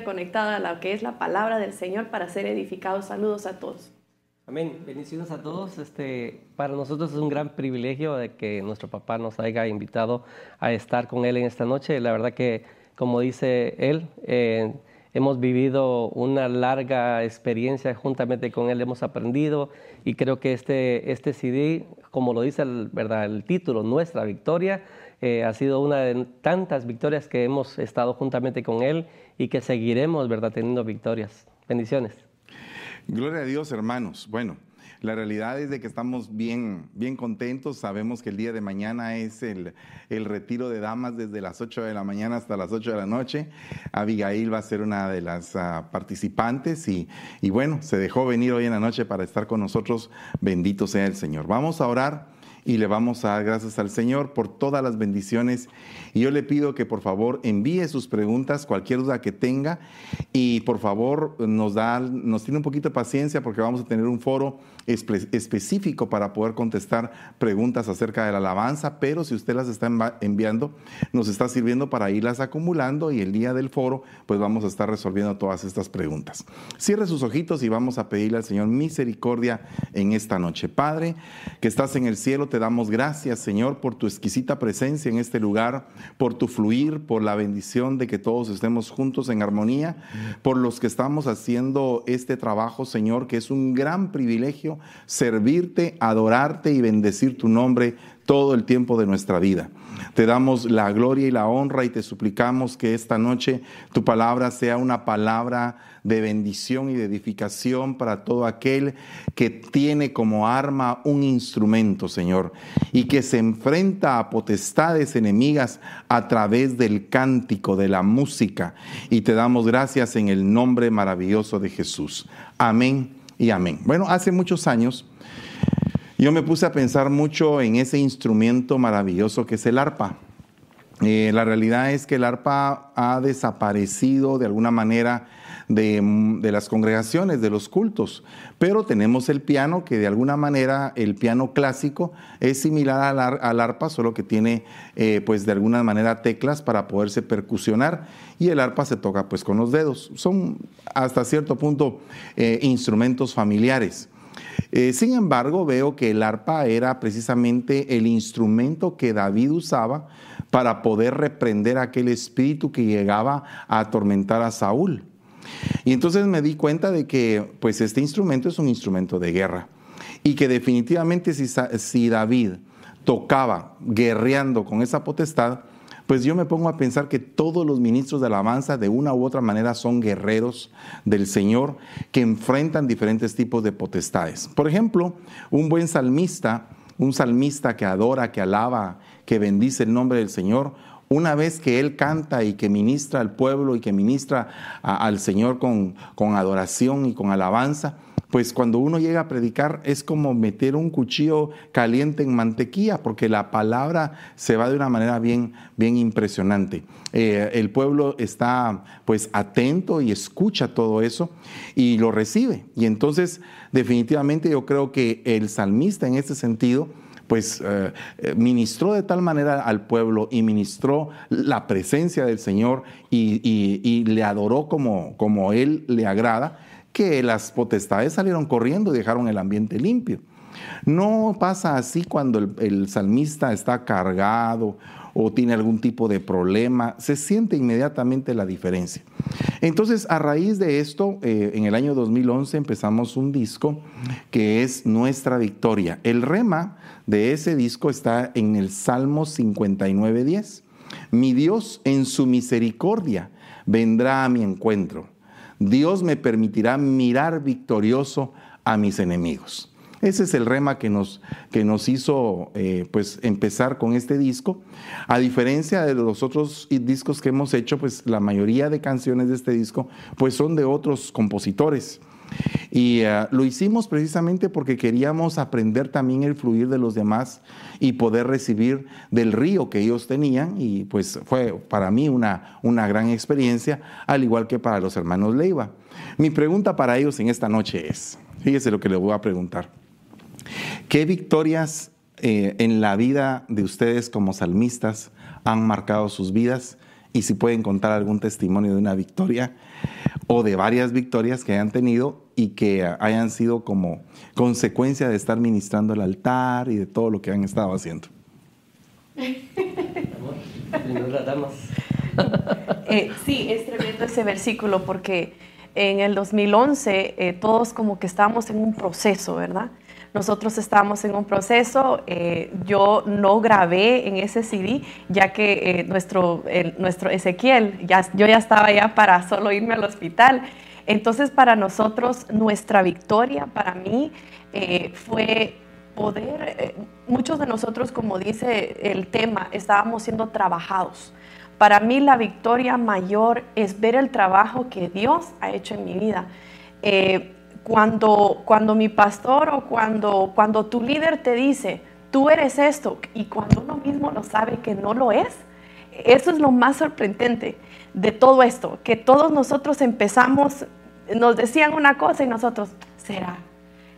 conectada a lo que es la palabra del Señor para ser edificados. Saludos a todos. Amén. Bendiciones a todos. Este, para nosotros es un gran privilegio de que nuestro papá nos haya invitado a estar con él en esta noche. La verdad que, como dice él, eh, hemos vivido una larga experiencia juntamente con él, hemos aprendido y creo que este, este CD, como lo dice el, ¿verdad? el título, Nuestra Victoria, eh, ha sido una de tantas victorias que hemos estado juntamente con él y que seguiremos ¿verdad? teniendo victorias. Bendiciones. Gloria a Dios, hermanos. Bueno, la realidad es de que estamos bien, bien contentos. Sabemos que el día de mañana es el, el, retiro de damas desde las 8 de la mañana hasta las 8 de la noche. Abigail va a ser una de las uh, participantes y, y bueno, se dejó venir hoy en la noche para estar con nosotros. Bendito sea el Señor. Vamos a orar y le vamos a dar gracias al Señor por todas las bendiciones. Y yo le pido que por favor envíe sus preguntas, cualquier duda que tenga, y por favor nos, da, nos tiene un poquito de paciencia porque vamos a tener un foro específico para poder contestar preguntas acerca de la alabanza, pero si usted las está enviando, nos está sirviendo para irlas acumulando y el día del foro, pues vamos a estar resolviendo todas estas preguntas. Cierre sus ojitos y vamos a pedirle al Señor misericordia en esta noche. Padre, que estás en el cielo, te damos gracias, Señor, por tu exquisita presencia en este lugar, por tu fluir, por la bendición de que todos estemos juntos en armonía, por los que estamos haciendo este trabajo, Señor, que es un gran privilegio servirte, adorarte y bendecir tu nombre todo el tiempo de nuestra vida. Te damos la gloria y la honra y te suplicamos que esta noche tu palabra sea una palabra de bendición y de edificación para todo aquel que tiene como arma un instrumento, Señor, y que se enfrenta a potestades enemigas a través del cántico, de la música. Y te damos gracias en el nombre maravilloso de Jesús. Amén y amén. Bueno, hace muchos años yo me puse a pensar mucho en ese instrumento maravilloso que es el arpa. Eh, la realidad es que el arpa ha desaparecido de alguna manera de, las congregaciones, de los cultos, pero tenemos el piano que de alguna manera el piano clásico es similar al, arpa, solo que tiene eh, pues de alguna manera teclas para poderse percusionar y el arpa se toca pues con los dedos. Son hasta cierto punto eh, instrumentos familiares. Eh, sin embargo, veo que el arpa era precisamente el instrumento que David usaba para poder reprender aquel espíritu que llegaba a atormentar a Saúl. Y entonces me di cuenta de que pues este instrumento es un instrumento de guerra y que definitivamente si, si David tocaba guerreando con esa potestad, pues yo me pongo a pensar que todos los ministros de alabanza de una u otra manera son guerreros del Señor que enfrentan diferentes tipos de potestades. Por ejemplo, un buen salmista, un salmista que adora, que alaba, que bendice el nombre del Señor, una vez que Él canta y que ministra al pueblo y que ministra al Señor con, con adoración y con alabanza, pues cuando uno llega a predicar es como meter un cuchillo caliente en mantequilla, porque la palabra se va de una manera bien, bien impresionante. Eh, el pueblo está pues atento y escucha todo eso y lo recibe. Y entonces definitivamente yo creo que el salmista en este sentido pues eh, eh, ministró de tal manera al pueblo y ministró la presencia del Señor y, le adoró como, como Él le agrada, que las potestades salieron corriendo y dejaron el ambiente limpio. No pasa así cuando el, salmista está cargado o tiene algún tipo de problema, se siente inmediatamente la diferencia. Entonces, a raíz de esto, eh, en el año 2011 empezamos un disco que es Nuestra Victoria. El rema de ese disco está en el Salmo 59.10. Mi Dios en su misericordia vendrá a mi encuentro Dios me permitirá mirar victorioso a mis enemigos. Ese es el rema que nos, que nos hizo eh, pues empezar con este disco. A diferencia de los otros discos que hemos hecho, pues la mayoría de canciones de este disco pues son de otros compositores. Y eh, lo hicimos precisamente porque queríamos aprender también el fluir de los demás y poder recibir del río que ellos tenían. Y pues fue para mí una, una gran experiencia, al igual que para los hermanos Leiva. Mi pregunta para ellos en esta noche es, fíjese lo que les voy a preguntar. ¿Qué victorias eh, en la vida de ustedes como salmistas han marcado sus vidas y si pueden contar algún testimonio de una victoria o de varias victorias que hayan tenido y que hayan sido como consecuencia de estar ministrando el altar y de todo lo que han estado haciendo. Eh, sí, es tremendo ese versículo porque en el 2011 eh, todos como que estábamos en un proceso, ¿verdad? Nosotros estábamos en un proceso, eh, yo no grabé en ese CD, ya que nuestro, nuestro Ezequiel, ya, yo ya estaba ya para solo irme al hospital. Entonces para nosotros nuestra victoria, para mí, fue poder, muchos de nosotros, como dice el tema, estábamos siendo trabajados para mí la victoria mayor es ver el trabajo que Dios ha hecho en mi vida. Eh, cuando, cuando mi pastor o cuando, cuando tu líder te dice, tú eres esto, y cuando uno mismo lo sabe que no lo es, eso es lo más sorprendente de todo esto, que todos nosotros empezamos, nos decían una cosa y nosotros, será.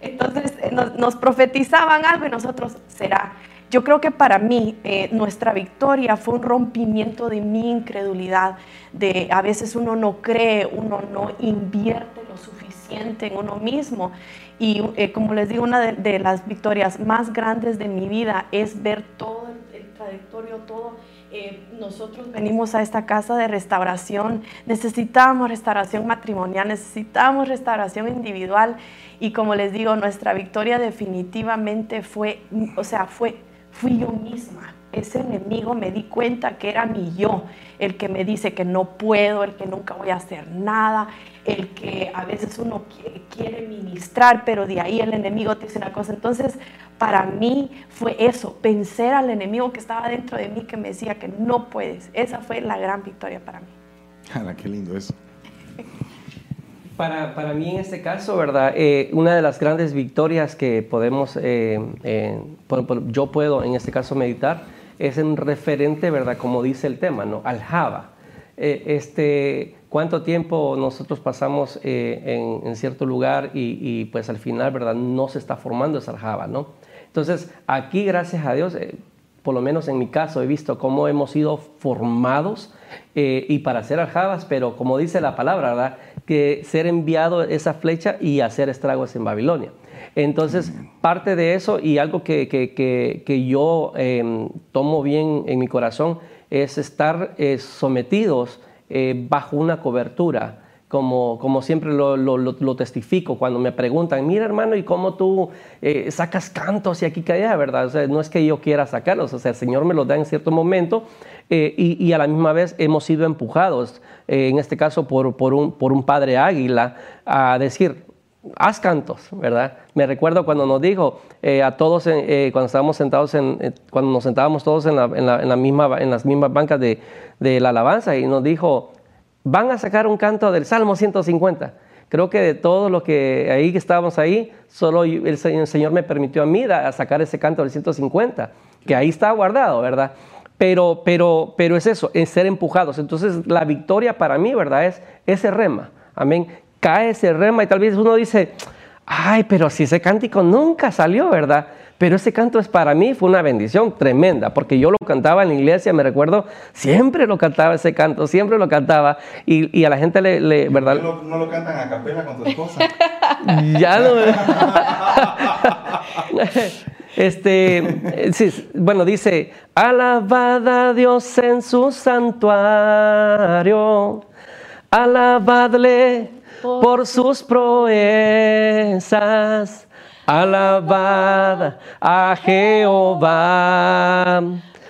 Entonces nos, nos profetizaban algo y nosotros, será. Yo creo que para mí eh, nuestra victoria fue un rompimiento de mi incredulidad, de a veces uno no cree, uno no invierte lo suficiente en uno mismo. Y eh, como les digo, una de, las victorias más grandes de mi vida es ver todo el, trayectorio, todo. Eh, nosotros venimos a esta casa de restauración, necesitamos restauración matrimonial, necesitamos restauración individual y como les digo, nuestra victoria definitivamente fue, o sea, fue fui yo misma. Ese enemigo me di cuenta que era mi yo, el que me dice que no puedo, el que nunca voy a hacer nada, el que a veces uno quiere ministrar, pero de ahí el enemigo te dice una cosa. Entonces, para mí fue eso, vencer al enemigo que estaba dentro de mí, que me decía que no puedes. Esa fue la gran victoria para mí. qué lindo eso. Para, para, mí en este caso, ¿verdad? Eh, una de las grandes victorias que podemos, eh, eh, yo puedo en este caso meditar, es en referente, ¿verdad? Como dice el tema, ¿no? Al Java. este, ¿Cuánto tiempo nosotros pasamos en, en, cierto lugar y, pues al final, ¿verdad? No se está formando esa Java, ¿no? Entonces, aquí, gracias a Dios, por lo menos en mi caso, he visto cómo hemos sido formados y para ser aljabas, pero como dice la palabra, ¿verdad? Que ser enviado esa flecha y hacer estragos en Babilonia. Entonces, parte de eso y algo que, que, yo em, tomo bien en mi corazón es estar eh, sometidos eh, bajo una cobertura. Como, como, siempre lo, lo, testifico cuando me preguntan, mira hermano, ¿y cómo tú eh, sacas cantos y aquí que allá, verdad? O sea, no es que yo quiera sacarlos, o sea, el Señor me los da en cierto momento y, y, a la misma vez hemos sido empujados eh, en este caso por, por, un, por un padre águila, a decir, haz cantos, ¿verdad? Me recuerdo cuando nos dijo eh, a todos, eh, cuando estábamos sentados, en, cuando nos sentábamos todos en, la, en, la, misma, en las mismas bancas de, de, la alabanza y nos dijo, van a sacar un canto del Salmo 150. Creo que de todos los que ahí que estábamos ahí, solo el, Señor me permitió a mí a sacar ese canto del 150, que ahí está guardado, ¿verdad? Pero, pero, pero es eso, es ser empujados. Entonces la victoria para mí, ¿verdad? Es ese rema. Amén. Cae ese rema y tal vez uno dice, ay, pero si ese cántico nunca salió, ¿verdad? Pero ese canto es para mí, fue una bendición tremenda, porque yo lo cantaba en la iglesia, me recuerdo, siempre lo cantaba ese canto, siempre lo cantaba, y, y a la gente le, ¿verdad? No, no, lo cantan a capela con tu esposa. ya no. Este, bueno, dice, alabad a Dios en su santuario, alabadle por sus proezas, alabad a Jehová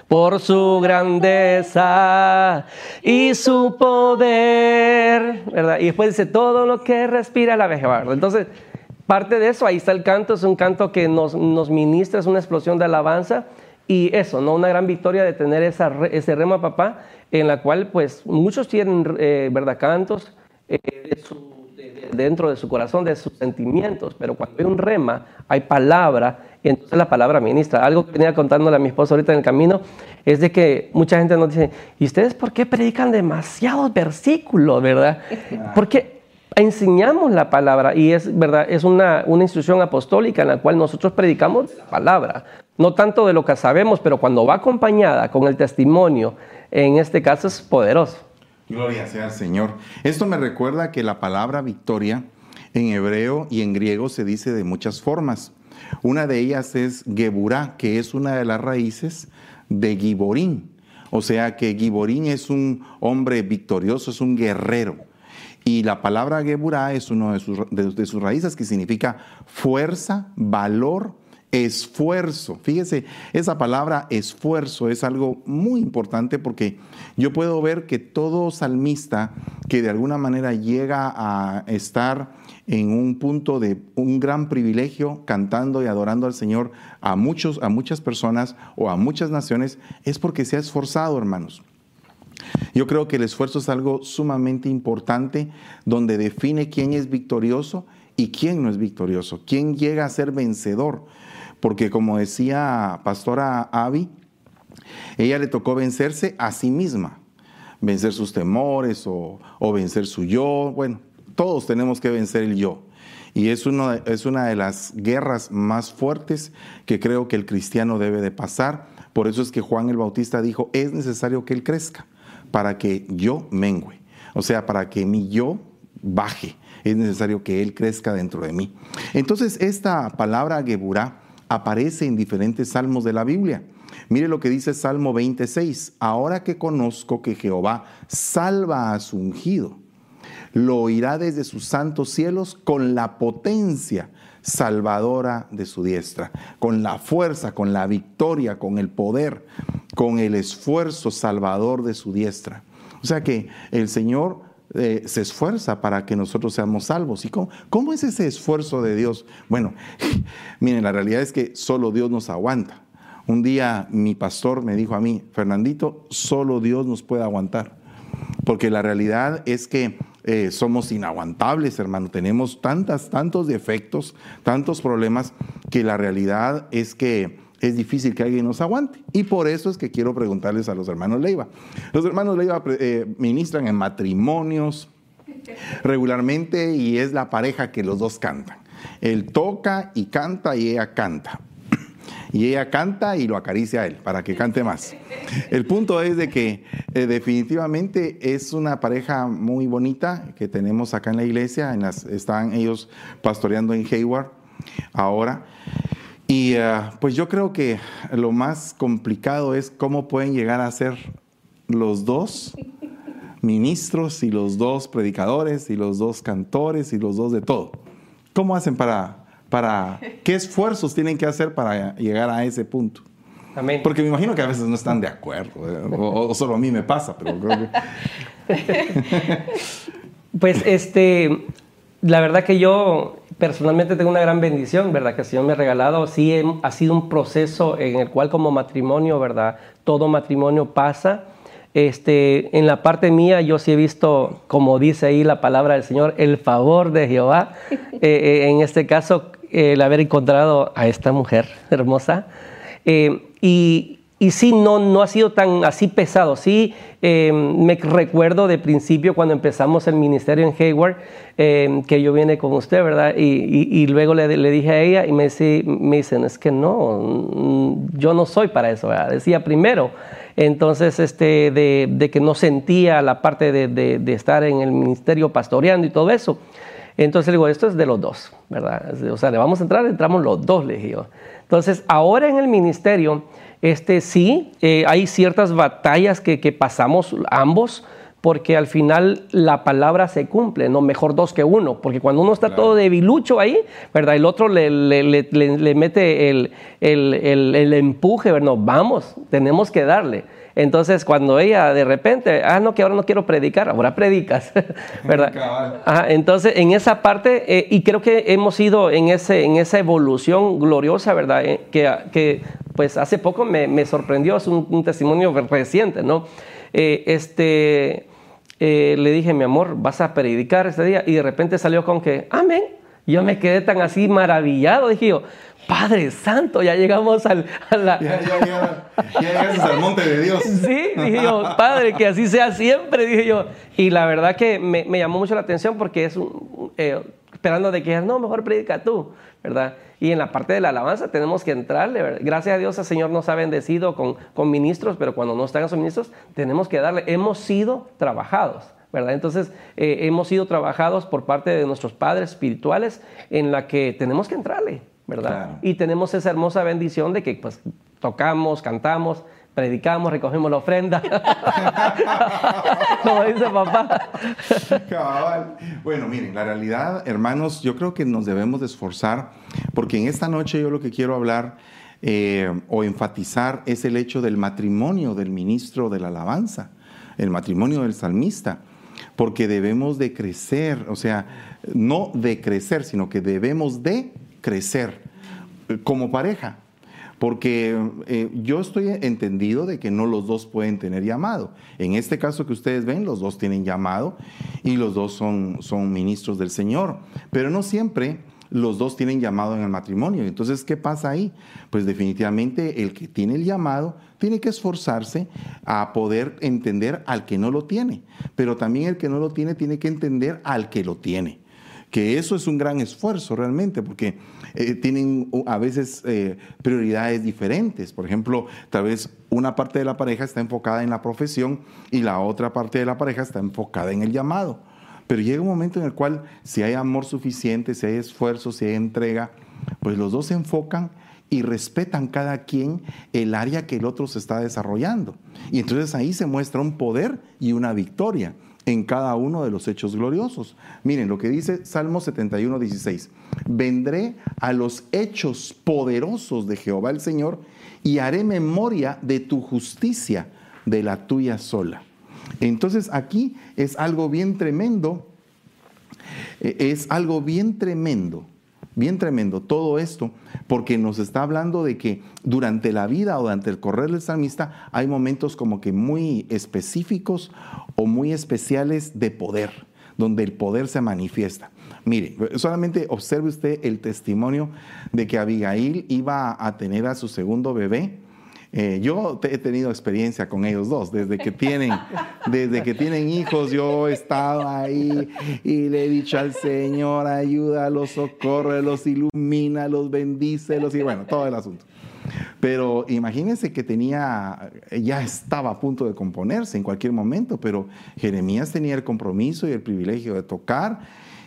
por su grandeza y su poder, ¿verdad? Y después dice, todo lo que respira la veja, Entonces, Parte de eso, ahí está el canto, es un canto que nos, ministra, es una explosión de alabanza y eso, ¿no? Una gran victoria de tener ese rema papá en la cual pues muchos tienen, eh, ¿verdad? Cantos eh, dentro de su corazón, de sus sentimientos, pero cuando hay un rema, hay palabra, y entonces la palabra ministra. Algo que venía contándole a mi esposo ahorita en el camino es de que mucha gente nos dice, ¿y ustedes por qué predican demasiados versículos, verdad? Porque enseñamos la palabra y es verdad, es una, una, instrucción apostólica en la cual nosotros predicamos la palabra. No tanto de lo que sabemos, pero cuando va acompañada con el testimonio, en este caso es poderoso. Gloria sea al Señor. Esto me recuerda que la palabra victoria en hebreo y en griego se dice de muchas formas. Una de ellas es Geburá, que es una de las raíces de Giborín. O sea que Giborín es un hombre victorioso, es un guerrero. Y la palabra Geburá es una de sus, de sus raíces que significa fuerza, valor, esfuerzo. Fíjese, esa palabra esfuerzo es algo muy importante porque yo puedo ver que todo salmista que de alguna manera llega a estar en un punto de un gran privilegio cantando y adorando al Señor a muchos a muchas personas o a muchas naciones es porque se ha esforzado, hermanos. Yo creo que el esfuerzo es algo sumamente importante donde define quién es victorioso y quién no es victorioso, quién llega a ser vencedor. Porque como decía Pastora Avi, ella le tocó vencerse a sí misma, vencer sus temores o, vencer su yo. Bueno, todos tenemos que vencer el yo. Y es, es una de las guerras más fuertes que creo que el cristiano debe de pasar. Por eso es que Juan el Bautista dijo, es necesario que él crezca para que yo mengüe. O sea, para que mi yo baje. Es necesario que él crezca dentro de mí. Entonces, esta palabra Geburah aparece en diferentes salmos de la Biblia. Mire lo que dice Salmo 26. Ahora que conozco que Jehová salva a su ungido, lo oirá desde sus santos cielos con la potencia salvadora de su diestra, con la fuerza, con la victoria, con el poder, con el esfuerzo salvador de su diestra. O sea que el Señor eh, se esfuerza para que nosotros seamos salvos. ¿Y cómo, cómo es ese esfuerzo de Dios? Bueno, miren, la realidad es que solo Dios nos aguanta. Un día mi pastor me dijo a mí, Fernandito, solo Dios nos puede aguantar. Porque la realidad es que eh, somos inaguantables, hermano. Tenemos tantas, tantos defectos, tantos problemas, que la realidad es que es difícil que alguien nos aguante. Y por eso es que quiero preguntarles a los hermanos Leiva. Los hermanos Leiva eh, ministran en matrimonios regularmente y es la pareja que los dos cantan. Él toca y canta y ella canta y ella canta y lo acaricia a él para que cante más. El punto es de que eh, definitivamente es una pareja muy bonita que tenemos acá en la iglesia, en las, están ellos pastoreando en Hayward ahora. Y eh, pues yo creo que lo más complicado es cómo pueden llegar a ser los dos ministros y los dos predicadores y los dos cantores y los dos de todo. ¿Cómo hacen para para qué esfuerzos tienen que hacer para llegar a ese punto. Amén. Porque me imagino que a veces no están de acuerdo, ¿eh? o, solo a mí me pasa, pero creo que... Pues este, la verdad que yo personalmente tengo una gran bendición, ¿verdad? Que el Señor me ha regalado. Sí, ha sido un proceso en el cual como matrimonio, ¿verdad? Todo matrimonio pasa. Este, en la parte mía yo sí he visto, como dice ahí la palabra del Señor, el favor de Jehová. Eh, eh, en este caso, el haber encontrado a esta mujer hermosa. Eh, y, y, sí, no, no ha sido tan así pesado. Sí, eh, me recuerdo de principio cuando empezamos el ministerio en Hayward, eh, que yo vine con usted, ¿verdad? Y, y, luego le, le, dije a ella y me, me dicen, es que no, mm, yo no soy para eso, ¿verdad? Decía primero. Entonces, este, de, de, que no sentía la parte de, de, de estar en el ministerio pastoreando y todo eso. Entonces le digo, esto es de los dos, ¿verdad? O sea, le vamos a entrar, entramos los dos, le dije Entonces, ahora en el ministerio, este, sí, eh, hay ciertas batallas que, pasamos ambos, porque al final la palabra se cumple, no mejor dos que uno, porque cuando uno está todo debilucho ahí, ¿verdad? El otro le, le, mete el, el, el, el empuje, ¿verdad? vamos, tenemos que darle. Entonces, cuando ella de repente, ah, no, que ahora no quiero predicar, ahora predicas, ¿verdad? entonces, en esa parte, eh, y creo que hemos ido en, ese, en esa evolución gloriosa, ¿verdad? Eh, que, que, pues hace poco me, me sorprendió, es un, testimonio reciente, ¿no? Eh, este, le dije, mi amor, vas a predicar este día, y de repente salió con que, amén. Yo me quedé tan así maravillado, dije yo, Padre Santo, ya llegamos al, a la... Ya, ya, al monte de Dios. Sí, dije yo, Padre, que así sea siempre, dije yo. Y la verdad que me, llamó mucho la atención porque es un, eh, esperando de que, no, mejor predica tú, ¿verdad? Y en la parte de la alabanza tenemos que entrarle, gracias a Dios el Señor nos ha bendecido con, con ministros, pero cuando no están esos ministros, tenemos que darle, hemos sido trabajados. ¿verdad? Entonces, eh, hemos sido trabajados por parte de nuestros padres espirituales en la que tenemos que entrarle, ¿verdad? Y tenemos esa hermosa bendición de que pues tocamos, cantamos, predicamos, recogemos la ofrenda. Como dice papá. Bueno, miren, la realidad, hermanos, yo creo que nos debemos de esforzar, porque en esta noche yo lo que quiero hablar eh, o enfatizar es el hecho del matrimonio del ministro de la alabanza, el matrimonio del salmista porque debemos de crecer, o sea, no de crecer, sino que debemos de crecer como pareja. Porque eh, yo estoy entendido de que no los dos pueden tener llamado. En este caso que ustedes ven, los dos tienen llamado y los dos son, son ministros del Señor. Pero no siempre los dos tienen llamado en el matrimonio. Entonces, ¿qué pasa ahí? Pues definitivamente el que tiene el llamado tiene que esforzarse a poder entender al que no lo tiene, pero también el que no lo tiene tiene que entender al que lo tiene que eso es un gran esfuerzo realmente, porque eh, tienen a veces eh, prioridades diferentes. Por ejemplo, tal vez una parte de la pareja está enfocada en la profesión y la otra parte de la pareja está enfocada en el llamado. Pero llega un momento en el cual si hay amor suficiente, si hay esfuerzo, si hay entrega, pues los dos se enfocan y respetan cada quien el área que el otro se está desarrollando. Y entonces ahí se muestra un poder y una victoria en cada uno de los hechos gloriosos. Miren lo que dice Salmo 71, 16. Vendré a los hechos poderosos de Jehová el Señor y haré memoria de tu justicia, de la tuya sola. Entonces aquí es algo bien tremendo, eh, es algo bien tremendo, bien tremendo todo esto, porque nos está hablando de que durante la vida o durante el correr del salmista hay momentos como que muy específicos o muy especiales de poder, donde el poder se manifiesta. Mire, solamente observe usted el testimonio de que Abigail iba a tener a su segundo bebé eh, yo he tenido experiencia con ellos dos, desde que tienen, desde que tienen hijos, yo he estado ahí y le he dicho al Señor, ayúdalos, socórrelos, ilumínalos, bendícelos y bueno, todo el asunto. Pero imagínense que tenía, ya estaba a punto de componerse en cualquier momento, pero Jeremías tenía el compromiso y el privilegio de tocar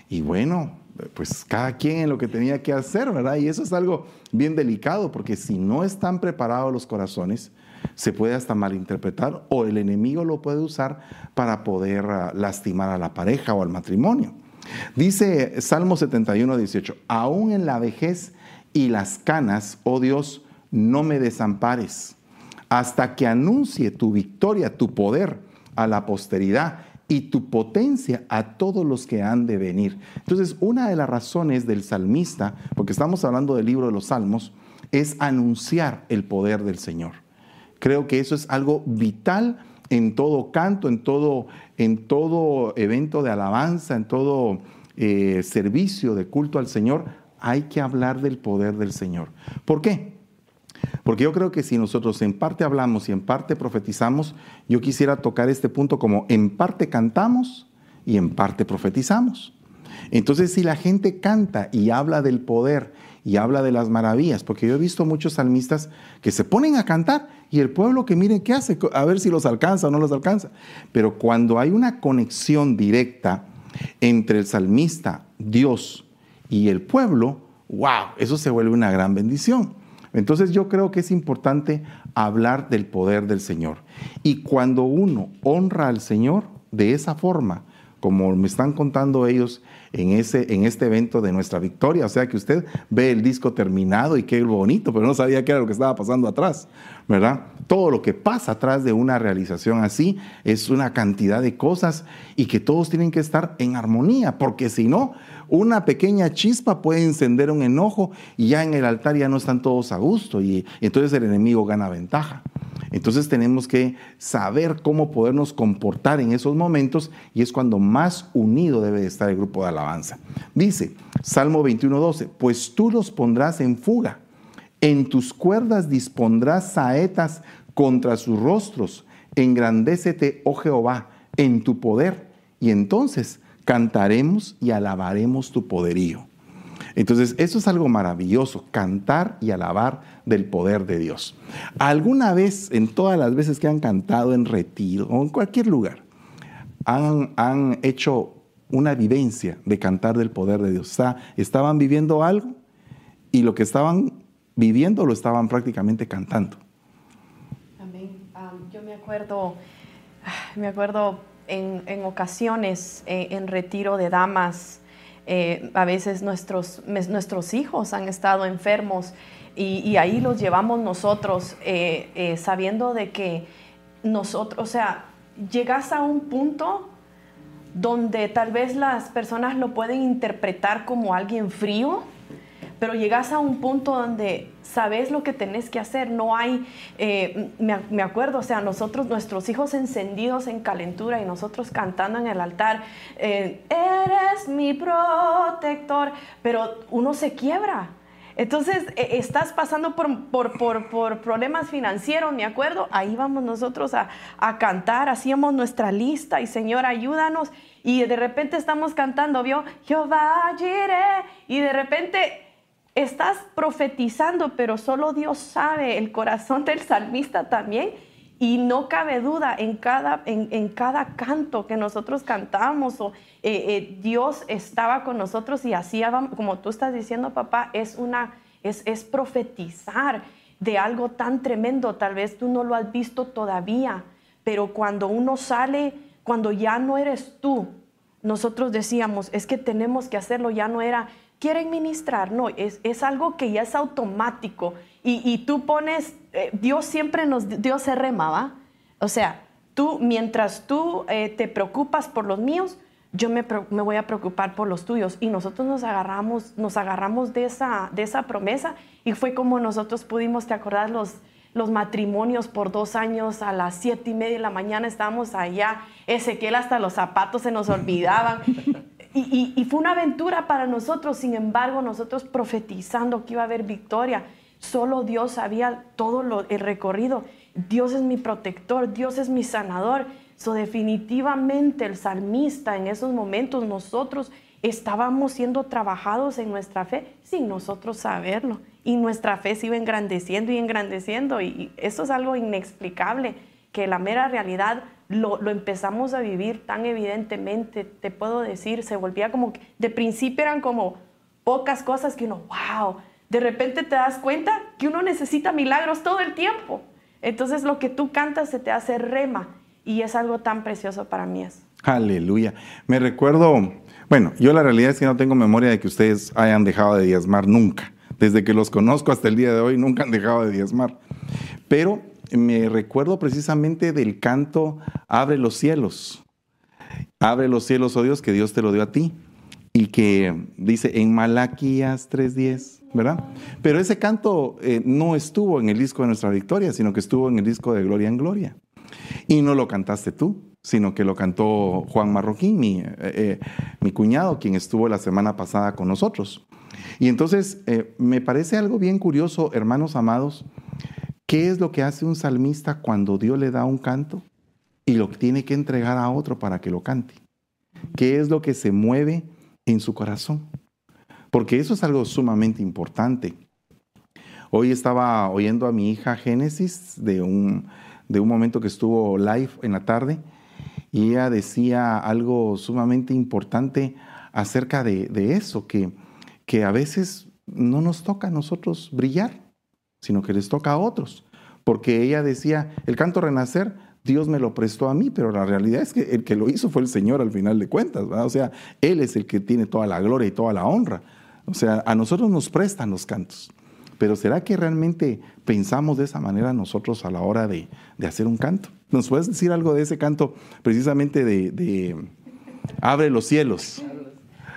y bueno, pues cada quien en lo que tenía que hacer, ¿verdad? Y eso es algo bien delicado, porque si no están preparados los corazones, se puede hasta malinterpretar o el enemigo lo puede usar para poder ah, lastimar a la pareja o al matrimonio. Dice Salmo 71, 18, aún en la vejez y las canas, oh Dios, no me desampares, hasta que anuncie tu victoria, tu poder a la posteridad y tu potencia a todos los que han de venir. Entonces, una de las razones del salmista, porque estamos hablando del libro de los salmos, es anunciar el poder del Señor. Creo que eso es algo vital en todo canto, en todo, en todo evento de alabanza, en todo eh, servicio de culto al Señor. Hay que hablar del poder del Señor. ¿Por qué? Porque yo creo que si nosotros en parte hablamos y en parte profetizamos, yo quisiera tocar este punto como en parte cantamos y en parte profetizamos. Entonces, si la gente canta y habla del poder y habla de las maravillas, porque yo he visto muchos salmistas que se ponen a cantar y el pueblo que miren qué hace, a ver si los alcanza o no los alcanza. Pero cuando hay una conexión directa entre el salmista, Dios y el pueblo, wow, eso se vuelve una gran bendición. Entonces yo creo que es importante hablar del poder del Señor. Y cuando uno honra al Señor de esa forma, como me están contando ellos en, ese, en este evento de nuestra victoria. O sea que usted ve el disco terminado y qué bonito, pero no sabía qué era lo que estaba pasando atrás, ¿verdad? Todo lo que pasa atrás de una realización así es una cantidad de cosas y que todos tienen que estar en armonía, porque si no, una pequeña chispa puede encender un enojo y ya en el altar ya no están todos a gusto y, entonces el enemigo gana ventaja. Entonces tenemos que saber cómo podernos comportar en esos momentos y es cuando más unido debe de estar el grupo de alabanza. Dice Salmo 21.12, pues tú los pondrás en fuga, en tus cuerdas dispondrás saetas contra sus rostros, engrandécete, oh Jehová, en tu poder, y entonces cantaremos y alabaremos tu poderío. Entonces, eso es algo maravilloso, cantar y alabar del poder de Dios. ¿Alguna vez, en todas las veces que han cantado en retiro o en cualquier lugar, han, han hecho una vivencia de cantar del poder de Dios? Estaban viviendo algo y lo que estaban viviendo lo estaban prácticamente cantando. Amén. yo me acuerdo, me acuerdo en, en ocasiones eh, en retiro de damas, eh, a veces nuestros, nuestros hijos han estado enfermos y, ahí los llevamos nosotros eh, sabiendo de que nosotros, o sea, llegas a un punto donde tal vez las personas lo pueden interpretar como alguien frío, pero llegas a un punto donde sabes lo que tenés que hacer, no hay, eh, me, acuerdo, o sea, nosotros, nuestros hijos encendidos en calentura y nosotros cantando en el altar, eh, eres mi protector, pero uno se quiebra. Entonces, e, estás pasando por, por, problemas financieros, me acuerdo, ahí vamos nosotros a, a cantar, hacíamos nuestra lista y Señor, ayúdanos. Y de repente estamos cantando, vio, Jehová iré. Y de repente estás profetizando, pero solo Dios sabe el corazón del salmista también. Y no cabe duda en cada, en, cada canto que nosotros cantamos, o, eh, eh, Dios estaba con nosotros y hacía, como tú estás diciendo, papá, es, una, es, es profetizar de algo tan tremendo. Tal vez tú no lo has visto todavía, pero cuando uno sale, cuando ya no eres tú, nosotros decíamos, es que tenemos que hacerlo, ya no era quieren ministrar, no, es, es algo que ya es automático. Y, tú pones, eh, Dios siempre nos, Dios se remaba. O sea, tú, mientras tú eh, te preocupas por los míos, yo me, me, voy a preocupar por los tuyos. Y nosotros nos agarramos, nos agarramos de, esa, de esa promesa y fue como nosotros pudimos, ¿te acordás? Los, los matrimonios por dos años a las siete y media de la mañana estábamos allá. Ezequiel hasta los zapatos se nos olvidaban. Y, fue una aventura para nosotros, sin embargo, nosotros profetizando que iba a haber victoria. Solo Dios sabía todo lo, el recorrido. Dios es mi protector, Dios es mi sanador. So, definitivamente el salmista en esos momentos nosotros estábamos siendo trabajados en nuestra fe sin nosotros saberlo. Y nuestra fe se iba engrandeciendo y engrandeciendo. Y eso es algo inexplicable, que la mera realidad lo, empezamos a vivir tan evidentemente, te puedo decir, se volvía como, de principio eran como pocas cosas que uno, wow, de repente te das cuenta que uno necesita milagros todo el tiempo. Entonces lo que tú cantas se te hace rema y es algo tan precioso para mí eso. Aleluya. Me recuerdo, bueno, yo la realidad es que no tengo memoria de que ustedes hayan dejado de diezmar nunca. Desde que los conozco hasta el día de hoy nunca han dejado de diezmar. Pero me recuerdo precisamente del canto Abre los cielos. Abre los cielos, oh Dios, que Dios te lo dio a ti. Y que dice en Malaquías 3.10, ¿verdad? Pero ese canto eh, no estuvo en el disco de Nuestra Victoria, sino que estuvo en el disco de Gloria en Gloria. Y no lo cantaste tú, sino que lo cantó Juan Marroquín, mi, eh, eh, mi cuñado, quien estuvo la semana pasada con nosotros. Y entonces me parece algo bien curioso, hermanos amados, ¿Qué es lo que hace un salmista cuando Dios le da un canto y lo tiene que entregar a otro para que lo cante? ¿Qué es lo que se mueve en su corazón? Porque eso es algo sumamente importante. Hoy estaba oyendo a mi hija Génesis de un, de un momento que estuvo live en la tarde y ella decía algo sumamente importante acerca de, de eso, que, que a veces no nos toca a nosotros brillar sino que les toca a otros. Porque ella decía, el canto renacer, Dios me lo prestó a mí, pero la realidad es que el que lo hizo fue el Señor al final de cuentas, O sea, Él es el que tiene toda la gloria y toda la honra. O sea, a nosotros nos prestan los cantos. Pero ¿será que realmente pensamos de esa manera nosotros a la hora de, hacer un canto? ¿Nos puedes decir algo de ese canto precisamente de, Abre los cielos?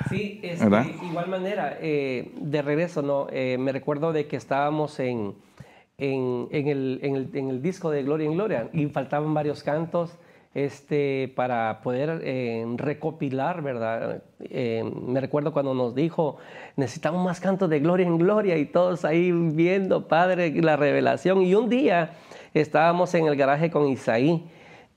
Sí, es, de igual manera, eh, de regreso, ¿no? Eh, me recuerdo de que estábamos en, en, el, disco de Gloria en Gloria y faltaban varios cantos este, para poder eh, recopilar, ¿verdad? me recuerdo cuando nos dijo, necesitamos más cantos de Gloria en Gloria y todos ahí viendo, Padre, la revelación. Y un día estábamos en el garaje con Isaí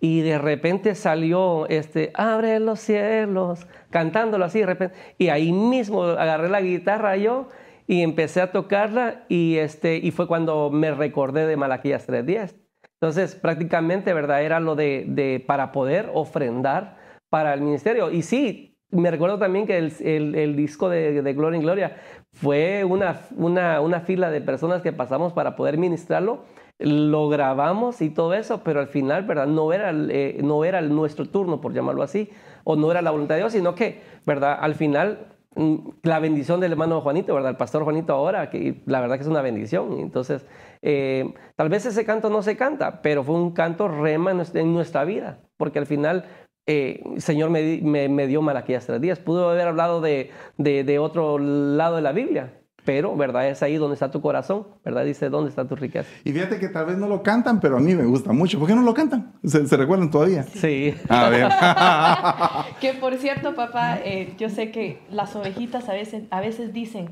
y de repente salió este, abre los cielos, cantándolo así de repente. Y ahí mismo agarré la guitarra yo y empecé a tocarla y, este, y fue cuando me recordé de Malaquías 3.10. Entonces, prácticamente, ¿verdad? Era lo de, de, para poder ofrendar para el ministerio. Y sí, me recuerdo también que el, el, disco de, de, Gloria en Gloria fue una, una, una fila de personas que pasamos para poder ministrarlo lo grabamos y todo eso, pero al final, ¿verdad? No era, eh, no era nuestro turno, por llamarlo así, o no era la voluntad de Dios, sino que, ¿verdad? Al final, mm, la bendición del hermano Juanito, ¿verdad? El pastor Juanito ahora, que la verdad que es una bendición. Entonces, eh, tal vez ese canto no se canta, pero fue un canto rema en nuestra vida, porque al final eh, Señor me, me, dio Malaquías tres días. Pudo haber hablado de, de, otro lado de la Biblia, pero, ¿verdad? Es ahí donde está tu corazón, ¿verdad? Dice, ¿dónde está tu riqueza? Y fíjate que tal vez no lo cantan, pero a mí me gusta mucho. ¿Por qué no lo cantan? ¿Se, recuerdan todavía? Sí. A ver. que por cierto, papá, eh, yo sé que las ovejitas a veces, a veces dicen,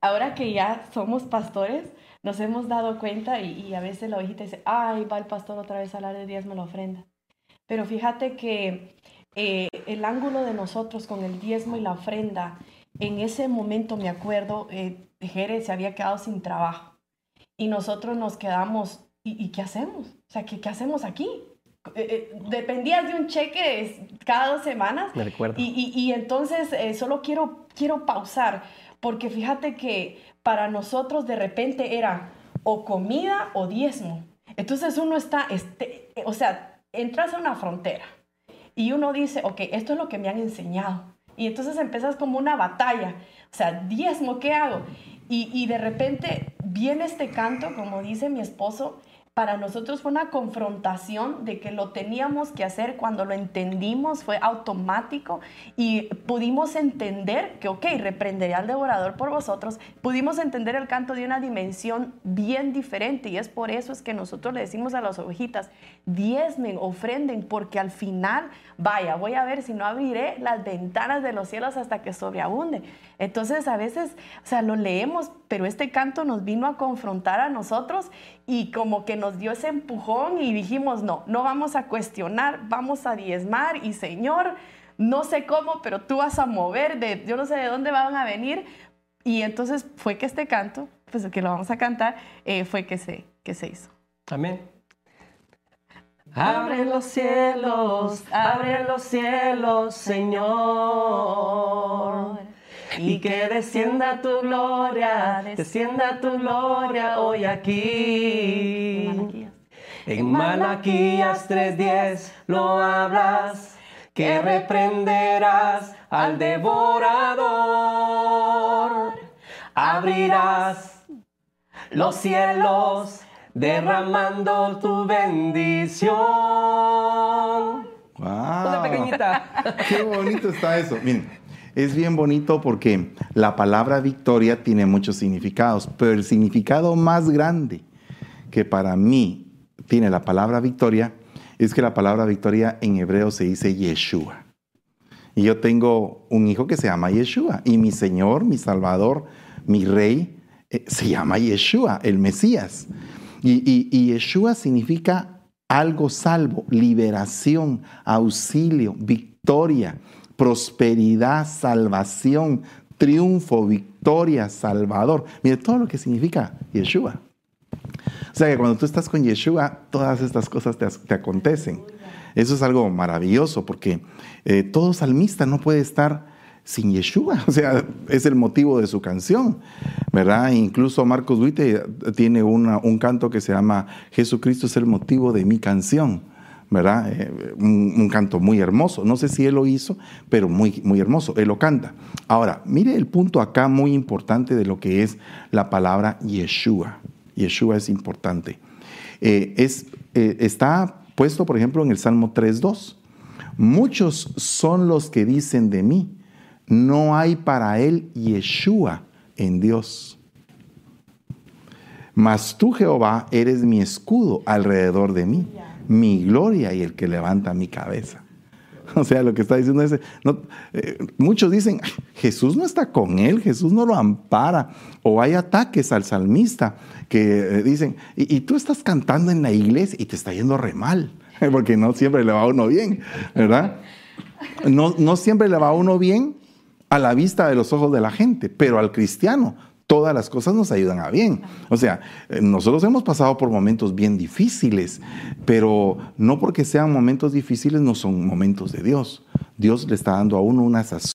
ahora que ya somos pastores, nos hemos dado cuenta y, a veces la ovejita dice, ay, va el pastor otra vez a hablar de diezmo la ofrenda. Pero fíjate que eh, el ángulo de nosotros con el diezmo y la ofrenda, en ese momento me acuerdo, eh, Jerez se había quedado sin trabajo y nosotros nos quedamos, ¿y, qué hacemos? O sea, ¿qué, qué hacemos aquí? Eh, eh, dependías de un cheque cada dos semanas. Me recuerdo. Y, y, entonces eh, solo quiero, quiero pausar, porque fíjate que para nosotros de repente era o comida o diezmo. Entonces uno está, este, o sea, entras a una frontera y uno dice, ok, esto es lo que me han enseñado. Y entonces empiezas como una batalla. O sea, diezmo, ¿qué hago? Y, y de repente viene este canto, como dice mi esposo, para nosotros fue una confrontación de que lo teníamos que hacer cuando lo entendimos, fue automático y pudimos entender que, ok, reprenderé al devorador por vosotros, pudimos entender el canto de una dimensión bien diferente y es por eso es que nosotros le decimos a las ovejitas, diezmen, ofrenden, porque al final, vaya, voy a ver si no abriré las ventanas de los cielos hasta que sobreabunde. Entonces a veces, o sea, lo leemos, pero este canto nos vino a confrontar a nosotros y como que nos dio ese empujón y dijimos, no, no vamos a cuestionar, vamos a diezmar y Señor, no sé cómo, pero tú vas a mover, de, yo no sé de dónde van a venir. Y entonces fue que este canto, pues que lo vamos a cantar, eh, fue que se, que se hizo. Amén. Abre los cielos, abre los cielos, Señor y que descienda tu gloria, descienda tu gloria hoy aquí. En Malaquías 3:10 lo hablas, que reprenderás al devorador. Abrirás los cielos derramando tu bendición. Wow. pequeñita. Qué bonito está eso. Miren, es bien bonito porque la palabra victoria tiene muchos significados, pero el significado más grande que para mí tiene la palabra victoria es que la palabra victoria en hebreo se dice Yeshua. Y yo tengo un hijo que se llama Yeshua y mi Señor, mi Salvador, mi Rey, eh, se llama Yeshua, el Mesías. Y, y Yeshua significa algo salvo, liberación, auxilio, victoria prosperidad, salvación, triunfo, victoria, salvador. Mire todo lo que significa Yeshua. O sea que cuando tú estás con Yeshua, todas estas cosas te, acontecen. Eso es algo maravilloso porque eh, todo salmista no puede estar sin Yeshua. O sea, es el motivo de su canción, ¿verdad? Incluso Marcos Witte tiene un canto que se llama Jesucristo es el motivo de mi canción. ¿Verdad? Eh, un, canto muy hermoso. No sé si él lo hizo, pero muy, muy hermoso. Él lo canta. Ahora, mire el punto acá muy importante de lo que es la palabra Yeshua. Yeshua es importante. Eh, es, eh, está puesto, por ejemplo, en el Salmo 3.2. Muchos son los que dicen de mí, no hay para él Yeshua en Dios. Mas tú, Jehová, eres mi escudo alrededor de mí mi gloria y el que levanta mi cabeza. O sea, lo que está diciendo es, eh, muchos dicen, Jesús no está con él, Jesús no lo ampara. O hay ataques al salmista que eh, dicen, y, tú estás cantando en la iglesia y te está yendo re mal. porque no siempre le va a uno bien, ¿verdad? No, no siempre le va a uno bien a la vista de los ojos de la gente, pero al cristiano todas las cosas nos ayudan a bien. O sea, eh, nosotros hemos pasado por momentos bien difíciles, pero no porque sean momentos difíciles no son momentos de Dios. Dios le está dando a uno una sazón,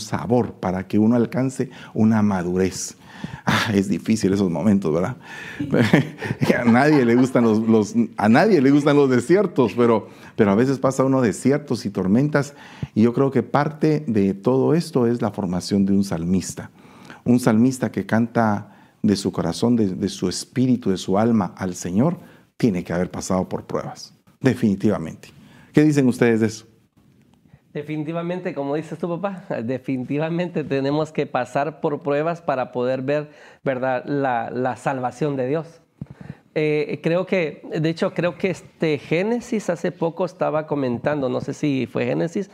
sabor para que uno alcance una madurez. Ah, es difícil esos momentos, ¿verdad? a nadie le gustan los, a nadie le gustan los desiertos, pero, pero a veces pasa uno desiertos y tormentas. Y yo creo que parte de todo esto es la formación de un salmista un salmista que canta de su corazón, de, su espíritu, de su alma al Señor, tiene que haber pasado por pruebas, definitivamente. ¿Qué dicen ustedes de eso? Definitivamente, como dices tu papá, definitivamente tenemos que pasar por pruebas para poder ver, ¿verdad?, la, salvación de Dios. Eh, creo que, de hecho, creo que este Génesis hace poco estaba comentando, no sé si fue Génesis,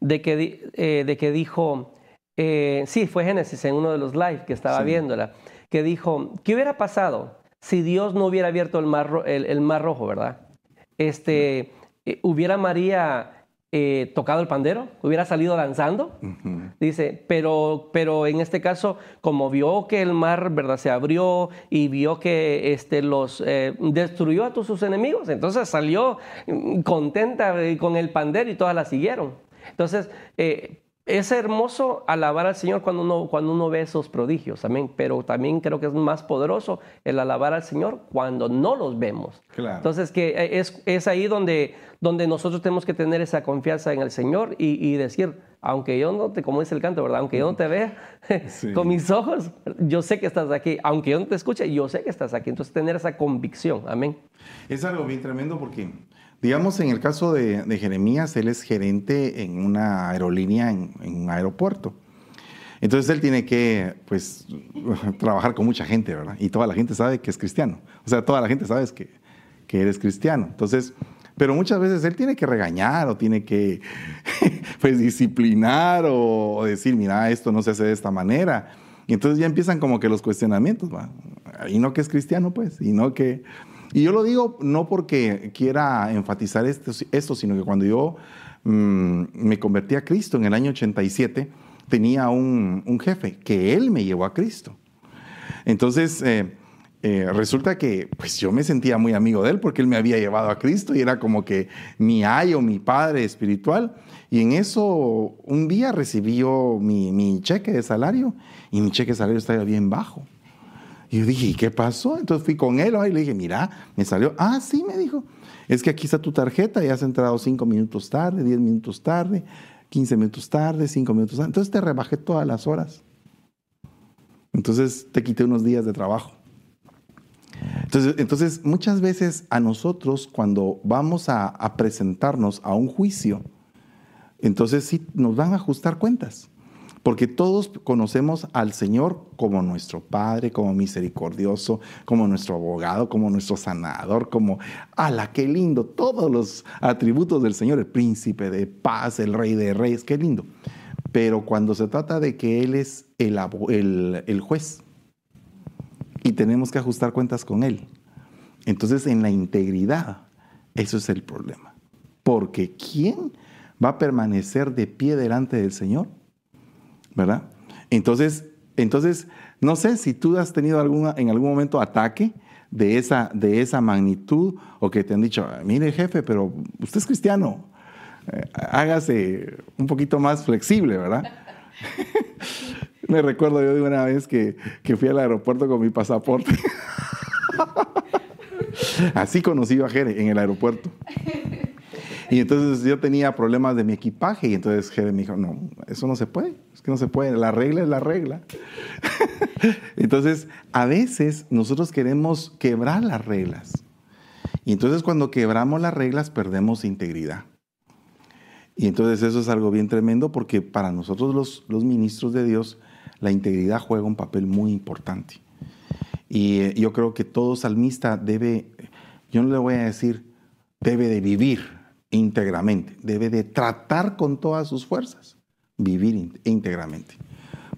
de que, eh, de que dijo, eh, sí, fue Génesis en uno de los live que estaba viéndola, que dijo, ¿qué hubiera pasado si Dios no hubiera abierto el mar, el, mar rojo, verdad? Este, eh, ¿Hubiera María eh, tocado el pandero? ¿Hubiera salido danzando? Dice, pero, pero en este caso, como vio que el mar, ¿verdad? Se abrió y vio que este, los destruyó a todos sus enemigos, entonces salió mm, contenta con el pandero y todas la siguieron. Entonces, es hermoso alabar al Señor cuando uno, cuando uno ve esos prodigios, amén. Pero también creo que es más poderoso el alabar al Señor cuando no los vemos. Entonces, que eh, es, es, ahí donde, donde nosotros tenemos que tener esa confianza en el Señor y, decir, aunque yo no te, como dice el canto, ¿verdad? Aunque yo no te vea con mis ojos, yo sé que estás aquí. Aunque yo no te escuche, yo sé que estás aquí. Entonces, tener esa convicción, amén. Es algo bien tremendo porque Digamos, en el caso de, Jeremías, él es gerente en una aerolínea, en, un aeropuerto. Entonces él tiene que, pues, trabajar con mucha gente, ¿verdad? Y toda la gente sabe que es cristiano. O sea, toda la gente sabe que, que eres cristiano. Entonces, pero muchas veces él tiene que regañar o tiene que, pues, disciplinar o, decir, mira, esto no se hace de esta manera. Y entonces ya empiezan como que los cuestionamientos, ¿va? Y no que es cristiano, pues, y no que... Y yo lo digo no porque quiera enfatizar esto, esto sino que cuando yo mm, me convertí a Cristo en el año 87, tenía un, un jefe que él me llevó a Cristo. Entonces, eh, eh, resulta que pues yo me sentía muy amigo de él porque él me había llevado a Cristo y era como que mi ayo, mi padre espiritual. Y en eso un día recibí yo mi, mi cheque de salario y mi cheque de salario estaba bien bajo. Y yo dije, ¿y qué pasó? Entonces fui con él y le dije, mira, me salió, ah, sí, me dijo, es que aquí está tu tarjeta y has entrado cinco minutos tarde, diez minutos tarde, quince minutos tarde, cinco minutos tarde. Entonces te rebajé todas las horas. Entonces te quité unos días de trabajo. Entonces, entonces muchas veces a nosotros cuando vamos a presentarnos a un juicio, entonces sí nos van a ajustar cuentas. Porque todos conocemos al Señor como nuestro Padre, como misericordioso, como nuestro abogado, como nuestro sanador, como, ¡ala, qué lindo! Todos los atributos del Señor, el príncipe de paz, el rey de reyes, qué lindo. Pero cuando se trata de que Él es el, el juez y tenemos que ajustar cuentas con Él, entonces en la integridad, eso es el problema. Porque ¿quién va a permanecer de pie delante del Señor? ¿Verdad? Entonces, entonces, no sé si tú has tenido alguna, en algún momento ataque de esa, de esa magnitud o que te han dicho, mire jefe, pero usted es cristiano, eh, hágase un poquito más flexible, ¿verdad? Me recuerdo yo de una vez que, que fui al aeropuerto con mi pasaporte. Así conocí a Jere en el aeropuerto. Y entonces yo tenía problemas de mi equipaje y entonces Jere me dijo, no, eso no se puede, es que no se puede, la regla es la regla. entonces, a veces nosotros queremos quebrar las reglas. Y entonces cuando quebramos las reglas perdemos integridad. Y entonces eso es algo bien tremendo porque para nosotros los, los ministros de Dios la integridad juega un papel muy importante. Y eh, yo creo que todo salmista debe, yo no le voy a decir, debe de vivir íntegramente, debe de tratar con todas sus fuerzas, vivir íntegramente,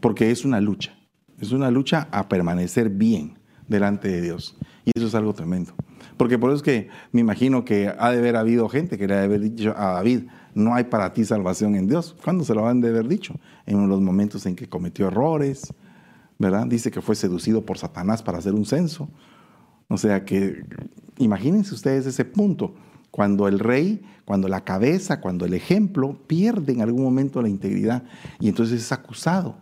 porque es una lucha, es una lucha a permanecer bien delante de Dios. Y eso es algo tremendo. Porque por eso es que me imagino que ha de haber habido gente que le ha de haber dicho a David, no hay para ti salvación en Dios. ¿Cuándo se lo han de haber dicho? En los momentos en que cometió errores, ¿verdad? Dice que fue seducido por Satanás para hacer un censo. O sea que imagínense ustedes ese punto, cuando el rey, cuando la cabeza, cuando el ejemplo pierde en algún momento la integridad y entonces es acusado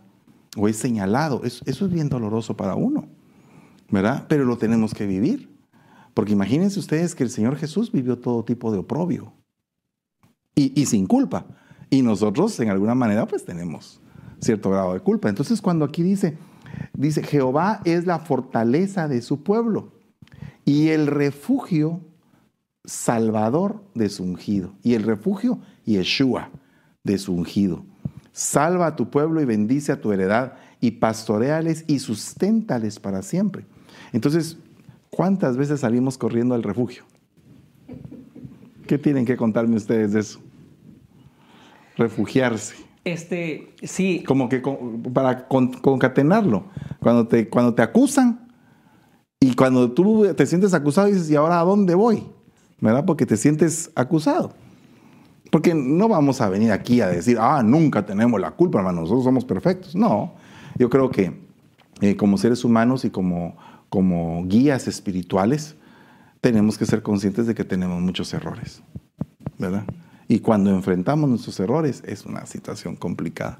o es señalado. Eso, es bien doloroso para uno, ¿verdad? Pero lo tenemos que vivir. Porque imagínense ustedes que el Señor Jesús vivió todo tipo de oprobio y, sin culpa. Y nosotros en alguna manera pues tenemos cierto grado de culpa. Entonces cuando aquí dice, dice, Jehová es la fortaleza de su pueblo y el refugio salvador de su ungido. Y el refugio, Yeshua, de su ungido. Salva a tu pueblo y bendice a tu heredad y pastoreales y susténtales para siempre. Entonces, ¿Cuántas veces salimos corriendo al refugio? ¿Qué tienen que contarme ustedes de eso? Refugiarse. Este, sí. Como que para concatenarlo. Cuando te, cuando te acusan y cuando tú te sientes acusado dices, ¿y ahora a dónde voy? ¿Verdad? Porque te sientes acusado. Porque no vamos a venir aquí a decir, ah, nunca tenemos la culpa, hermano, nosotros somos perfectos. No, yo creo que eh, como seres humanos y como como guías espirituales, tenemos que ser conscientes de que tenemos muchos errores, ¿verdad? Y cuando enfrentamos nuestros errores es una situación complicada,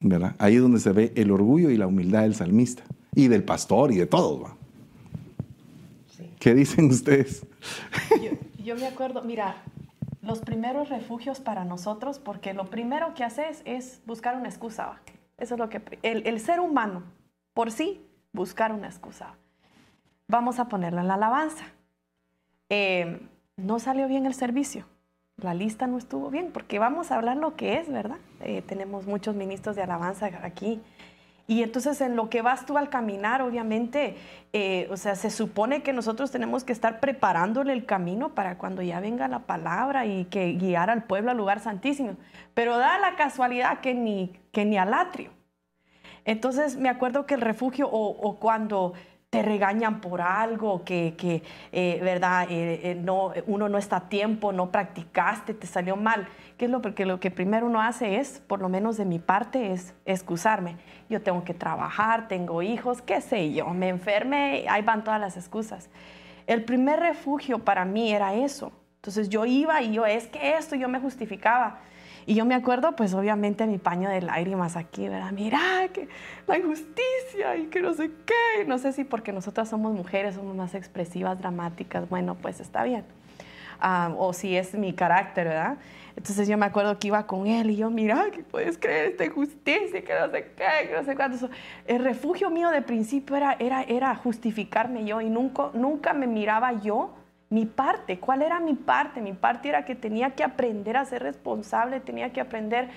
¿verdad? Ahí es donde se ve el orgullo y la humildad del salmista y del pastor y de todos, ¿va? ¿Qué dicen ustedes? Yo, me acuerdo, mira, los primeros refugios para nosotros, porque lo primero que haces es buscar una excusa. Eso es lo que el, el ser humano por sí buscar una excusa. Vamos a ponerla en la alabanza. Eh, no salió bien el servicio. La lista no estuvo bien, porque vamos a hablar lo que es, ¿verdad? Eh, tenemos muchos ministros de alabanza aquí. Y entonces en lo que vas tú al caminar, obviamente, eh, o sea, se supone que nosotros tenemos que estar preparándole el camino para cuando ya venga la palabra y que guiar al pueblo al lugar santísimo. Pero da la casualidad que ni, que ni al atrio. Entonces me acuerdo que el refugio o, cuando te regañan por algo, que, eh, ¿verdad? Eh, eh, no, uno no está a tiempo, no practicaste, te salió mal. ¿Qué es lo, porque lo que primero uno hace es, por lo menos de mi parte, es excusarme. Yo tengo que trabajar, tengo hijos, qué sé yo, me enferme, ahí van todas las excusas. El primer refugio para mí era eso. Entonces yo iba y yo, es que esto, yo me justificaba. Y yo me acuerdo, pues obviamente mi paño de lágrimas aquí, ¿verdad? Mira, que la injusticia y que no sé qué. No sé si porque nosotras somos mujeres, somos más expresivas, dramáticas. Bueno, pues está bien. Ah, o si es mi carácter, ¿verdad? Entonces yo me acuerdo que iba con él y yo, mira, que puedes creer esta injusticia, que no sé qué, que no sé cuánto. El refugio mío de principio era, era, era justificarme yo y nunca, nunca me miraba yo mi parte. ¿Cuál era mi parte? Mi parte era que tenía que aprender a ser responsable, tenía que aprender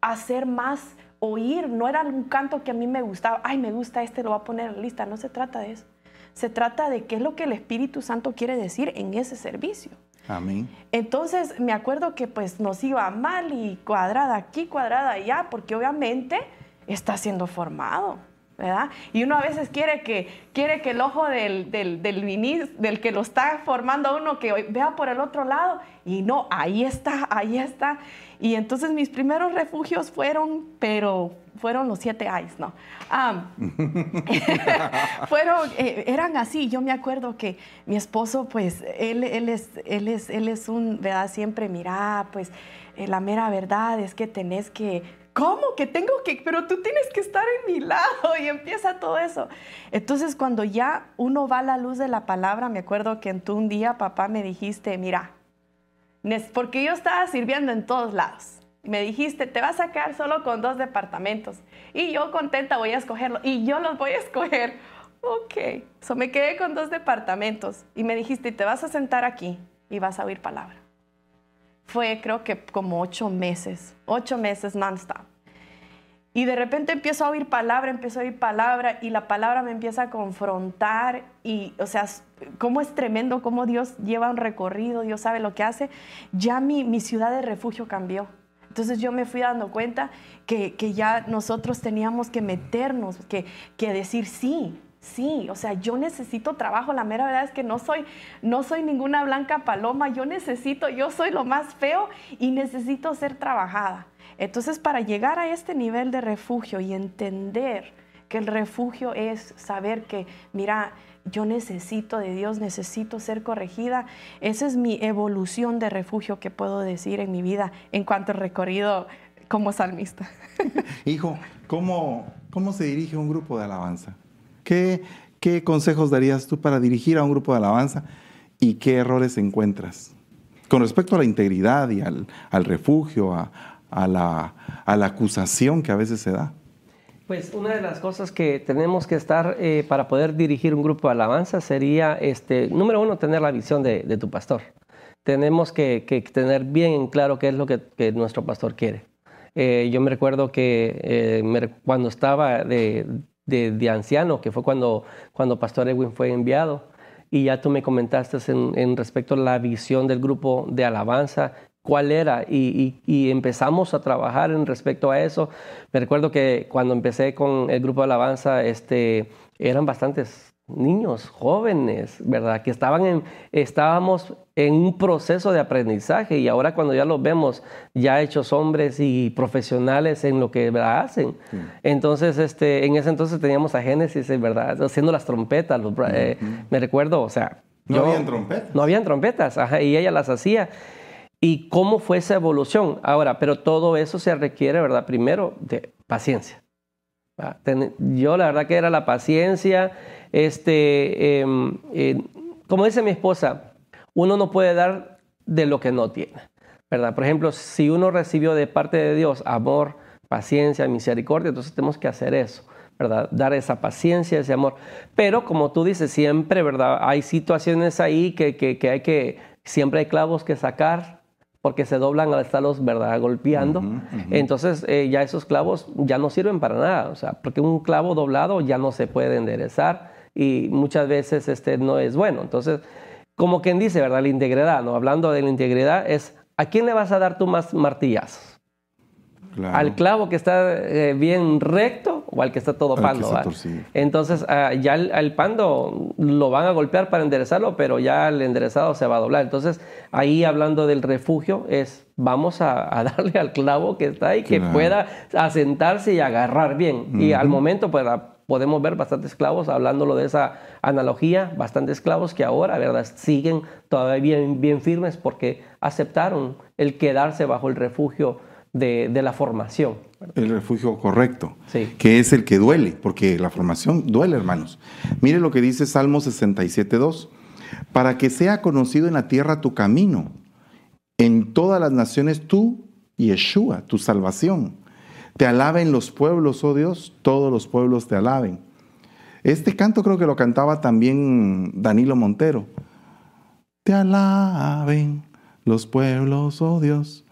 a ser más oír. No era un canto que a mí me gustaba. Ay, me gusta este, lo voy a poner en la lista. No se trata de eso. Se trata de qué es lo que el Espíritu Santo quiere decir en ese servicio. Amén. Entonces me acuerdo que pues nos iba mal y cuadrada aquí, cuadrada allá, porque obviamente está siendo formado. ¿Verdad? Y uno a veces quiere que, quiere que el ojo del, del, del, que lo está formando uno, que vea por el otro lado, y no, ahí está, ahí está. Y entonces mis primeros refugios fueron, pero fueron los siete eyes, ¿no? fueron, eh, eran así. Yo me acuerdo que mi esposo, pues, él, él, es, él, es, él es un, ¿verdad? Siempre, mira, pues, eh, la mera verdad es que tenés que ¿cómo que tengo que? Pero tú tienes que estar en mi lado y empieza todo eso. Entonces cuando ya uno va a la luz de la palabra, me acuerdo que en tú un día, papá, me dijiste, mira, porque yo estaba sirviendo en todos lados. Me dijiste, te vas a quedar solo con dos departamentos. Y yo contenta voy a escogerlo. Y yo los voy a escoger. Ok. So me quedé con dos departamentos. Y me dijiste, te vas a sentar aquí y vas a oír palabra fue creo que como ocho meses, ocho meses non-stop. Y de repente empiezo a oír palabra, empiezo a oír palabra y la palabra me empieza a confrontar y, o sea, cómo es tremendo, cómo Dios lleva un recorrido, Dios sabe lo que hace. Ya mi, mi ciudad de refugio cambió. Entonces yo me fui dando cuenta que, que ya nosotros teníamos que meternos, que, que decir sí, Sí, o sea, yo necesito trabajo. La mera verdad es que no soy, no soy ninguna blanca paloma. Yo necesito, yo soy lo más feo y necesito ser trabajada. Entonces, para llegar a este nivel de refugio y entender que el refugio es saber que, mira, yo necesito de Dios, necesito ser corregida. Esa es mi evolución de refugio que puedo decir en mi vida en cuanto al recorrido como salmista. Hijo, ¿cómo, cómo se dirige un grupo de alabanza? ¿Qué, ¿Qué consejos darías tú para dirigir a un grupo de alabanza y qué errores encuentras? Con respecto a la integridad y al, refugio, a, la, acusación que a veces se da. Pues una de las cosas que tenemos que estar eh, para poder dirigir un grupo de alabanza sería, este, número uno, tener la visión de, tu pastor. Tenemos que, tener bien en claro qué es lo que, nuestro pastor quiere. Eh, yo me recuerdo que eh, cuando estaba de, de, anciano, que fue cuando, cuando Pastor Edwin fue enviado. Y ya tú me comentaste en, respecto a la visión del grupo de alabanza, cuál era, y, y, empezamos a trabajar en respecto a eso. Me recuerdo que cuando empecé con el grupo de alabanza, este, eran bastantes niños, jóvenes, ¿verdad? Que estaban en, estábamos en un proceso de aprendizaje y ahora cuando ya los vemos ya hechos hombres y profesionales en lo que hacen. Entonces, este, en ese entonces teníamos a Génesis, ¿verdad? Haciendo las trompetas, eh, me recuerdo, o sea... No habían trompetas. No habían trompetas, ajá, y ella las hacía. ¿Y cómo fue esa evolución? Ahora, pero todo eso se requiere, ¿verdad? Primero, de paciencia. Yo la verdad que era la paciencia, este, em, eh, como dice mi esposa, uno no puede dar de lo que no tiene, ¿verdad? Por ejemplo, si uno recibió de parte de Dios amor, paciencia, misericordia, entonces tenemos que hacer eso. ¿verdad? Dar esa paciencia, ese amor. Pero como tú dices, siempre, ¿verdad? Hay situaciones ahí que, que, hay que, siempre hay clavos que sacar, porque se doblan al estarlos ¿verdad? golpeando. Entonces eh, ya esos clavos ya no sirven para nada, o sea, porque un clavo doblado ya no se puede enderezar y muchas veces este no es bueno. Entonces, como quien dice, ¿verdad? La integridad, ¿no? Hablando de la integridad, es ¿a quién le vas a dar tú más martillazos? ¿Al clavo que está eh, bien recto o al que está todo pando? Entonces, ah, ya el, pando lo van a golpear para enderezarlo, pero ya el enderezado se va a doblar. Entonces, ahí hablando del refugio, es vamos a, darle al clavo que está ahí, que pueda asentarse y agarrar bien. Y al momento, pues podemos ver bastantes clavos, hablándolo de esa analogía, bastantes clavos que ahora, ¿verdad?, siguen todavía bien, bien firmes porque aceptaron el quedarse bajo el refugio de, de la formación. El refugio correcto, que es el que duele, porque la formación duele, hermanos. Mire lo que dice Salmo 67.2, para que sea conocido en la tierra tu camino, en todas las naciones tú, Yeshua, tu salvación. Te alaben los pueblos, oh Dios, todos los pueblos te alaben. Este canto creo que lo cantaba también Danilo Montero. Te alaben los pueblos, oh Dios,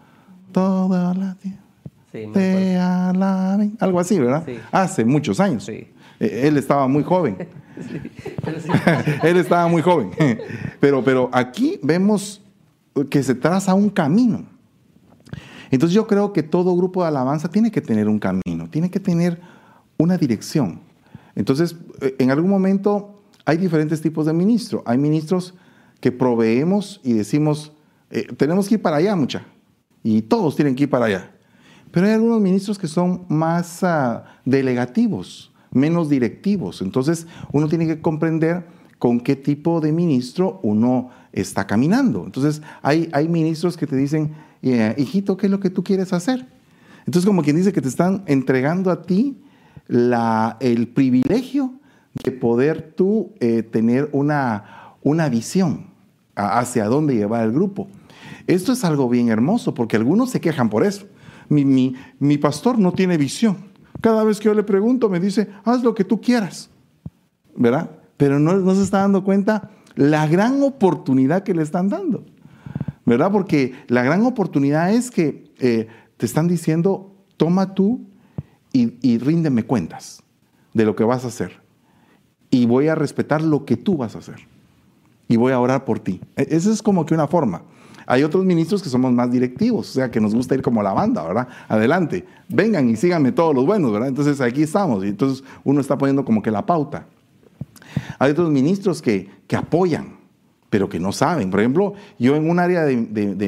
toda la tierra. te alaben. Algo así, ¿verdad? Hace muchos años. Sí. Eh, él estaba muy joven. Él estaba muy joven. Pero, pero aquí vemos que se traza un camino. Entonces yo creo que todo grupo de alabanza tiene que tener un camino, tiene que tener una dirección. Entonces, eh, en algún momento hay diferentes tipos de ministros. Hay ministros que proveemos y decimos, eh, tenemos que ir para allá, mucha. Y todos tienen que ir para allá. Pero hay algunos ministros que son más ah, delegativos, menos directivos. Entonces, uno tiene que comprender con qué tipo de ministro uno está caminando. Entonces, hay, hay ministros que te dicen, eh, hijito, ¿qué es lo que tú quieres hacer? Entonces, como quien dice que te están entregando a ti el privilegio de poder tú eh, tener una, una visión hacia dónde llevar el grupo. Esto es algo bien hermoso porque algunos se quejan por eso. Mi, mi, mi pastor no tiene visión. Cada vez que yo le pregunto me dice, haz lo que tú quieras. ¿Verdad? Pero no, no se está dando cuenta la gran oportunidad que le están dando. ¿Verdad? Porque la gran oportunidad es que eh, te están diciendo, toma tú y, ríndeme cuentas de lo que vas a hacer. Y voy a respetar lo que tú vas a hacer. Y voy a orar por ti. E, esa es como que una forma. Hay otros ministros que somos más directivos, o sea, que nos gusta ir como la banda, ¿verdad? Adelante, vengan y síganme todos los buenos, ¿verdad? Entonces aquí estamos y entonces uno está poniendo como que la pauta. Hay otros ministros que, que apoyan, pero que no saben. Por ejemplo, yo en un área de,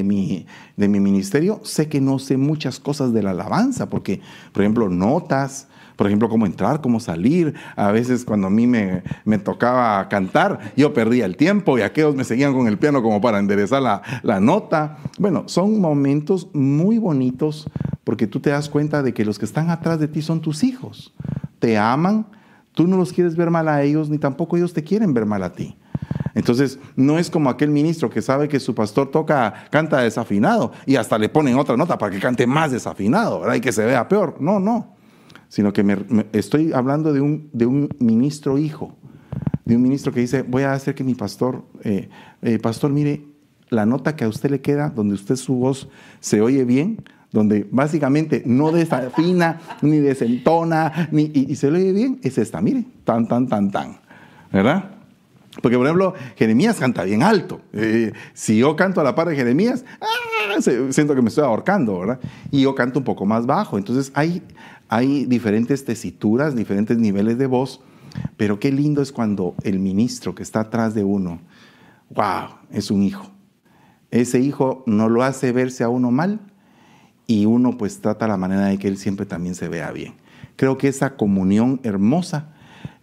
mi, de mi ministerio sé que no sé muchas cosas de la alabanza, porque, por ejemplo, notas, por ejemplo, cómo entrar, cómo salir. A veces cuando a mí me, me, tocaba cantar, yo perdía el tiempo y aquellos me seguían con el piano como para enderezar la, la nota. Bueno, son momentos muy bonitos porque tú te das cuenta de que los que están atrás de ti son tus hijos. Te aman, tú no los quieres ver mal a ellos, ni tampoco ellos te quieren ver mal a ti. Entonces, no es como aquel ministro que sabe que su pastor toca, canta desafinado y hasta le ponen otra nota para que cante más desafinado, ¿verdad? Y que se vea peor. No, no sino que me, estoy hablando de un, ministro hijo, de un ministro que dice, voy a hacer que mi pastor, eh, eh, pastor, mire, la nota que a usted le queda, donde usted su voz se oye bien, donde básicamente no desafina, ni desentona, ni, y, se le oye bien, es esta, mire, tan, tan, tan, tan, ¿verdad? Porque, por ejemplo, Jeremías canta bien alto. Eh, si yo canto a la par de Jeremías, ¡ah! siento que me estoy ahorcando, ¿verdad? Y yo canto un poco más bajo. Entonces, hay, diferentes tesituras, diferentes niveles de voz, pero qué lindo es cuando el ministro que está atrás de uno, wow, es un hijo. Ese hijo no lo hace verse a uno mal y uno pues trata la manera de que él siempre también se vea bien. Creo que esa comunión hermosa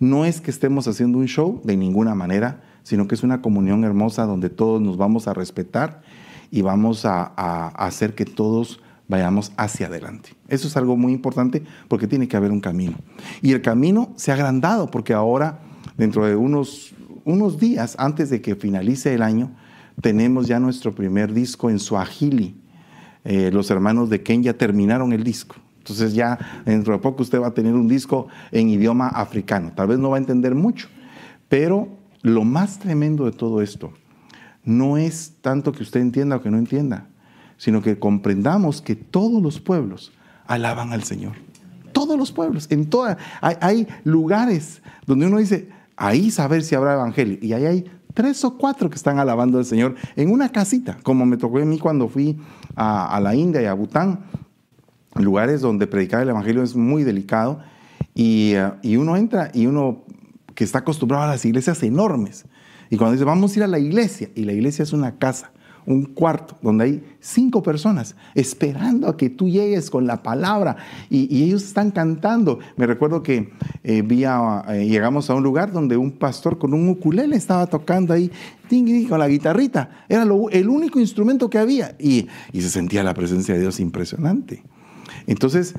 no es que estemos haciendo un show de ninguna manera, sino que es una comunión hermosa donde todos nos vamos a respetar y vamos a, hacer que todos vayamos hacia adelante. Eso es algo muy importante porque tiene que haber un camino. Y el camino se ha agrandado porque ahora, dentro de unos, unos días antes de que finalice el año, tenemos ya nuestro primer disco en Swahili. Eh, los hermanos de Ken ya terminaron el disco. Entonces ya dentro de poco usted va a tener un disco en idioma africano. Tal vez no va a entender mucho, pero lo más tremendo de todo esto no es tanto que usted entienda o que no entienda, sino que comprendamos que todos los pueblos alaban al Señor. Todos los pueblos, en toda, hay, lugares donde uno dice, ahí saber si habrá evangelio. Y ahí hay tres o cuatro que están alabando al Señor en una casita, como me tocó a mí cuando fui a, la India y a Bután, lugares donde predicar el Evangelio es muy delicado. Y, uh, y, uno entra y uno que está acostumbrado a las iglesias enormes. Y cuando dice, vamos a ir a la iglesia, y la iglesia es una casa, un cuarto donde hay cinco personas esperando a que tú llegues con la palabra y, ellos están cantando. Me recuerdo que eh, eh, llegamos a un lugar donde un pastor con un ukulele estaba tocando ahí con la guitarrita. Era el único instrumento que había y, y se sentía la presencia de Dios impresionante. Entonces,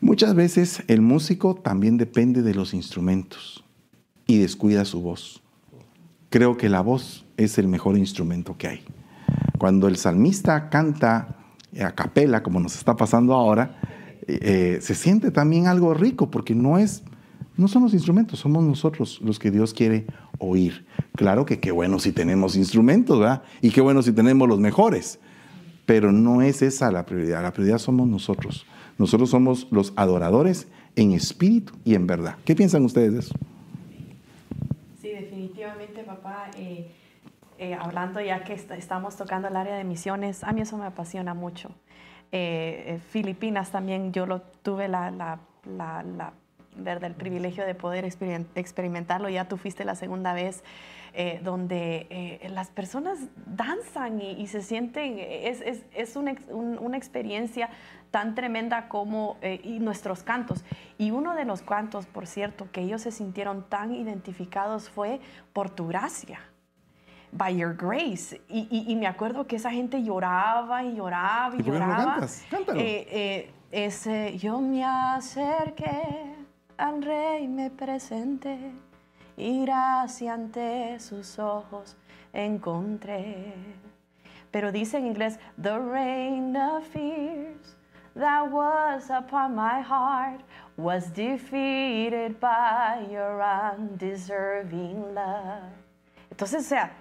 muchas veces el músico también depende de los instrumentos y descuida su voz. Creo que la voz es el mejor instrumento que hay. Cuando el salmista canta a capela, como nos está pasando ahora, eh, se siente también algo rico, porque no es, no son los instrumentos, somos nosotros los que Dios quiere oír. Claro que qué bueno si tenemos instrumentos, ¿verdad? Y qué bueno si tenemos los mejores. Pero no es esa la prioridad. La prioridad somos nosotros. Nosotros somos los adoradores en espíritu y en verdad. ¿Qué piensan ustedes de eso? Sí, definitivamente, papá. Eh, eh, hablando ya que estamos tocando el área de misiones, a mí eso me apasiona mucho. Eh, eh, Filipinas también yo lo tuve la, la, la, el privilegio de poder experimentarlo, ya tú fuiste la segunda vez, donde las personas danzan y, se sienten, es, es, es una, una, experiencia tan tremenda como y nuestros cantos. Y uno de los cantos, por cierto, que ellos se sintieron tan identificados fue por tu gracia by your grace. Y, me acuerdo que esa gente lloraba y lloraba y, lloraba. Eh, eh, ese, yo me acerqué al rey, me presenté y gracia ante sus ojos encontré. Pero dice en inglés, the rain of fears that was upon my heart was defeated by your undeserving love. Entonces, o sea,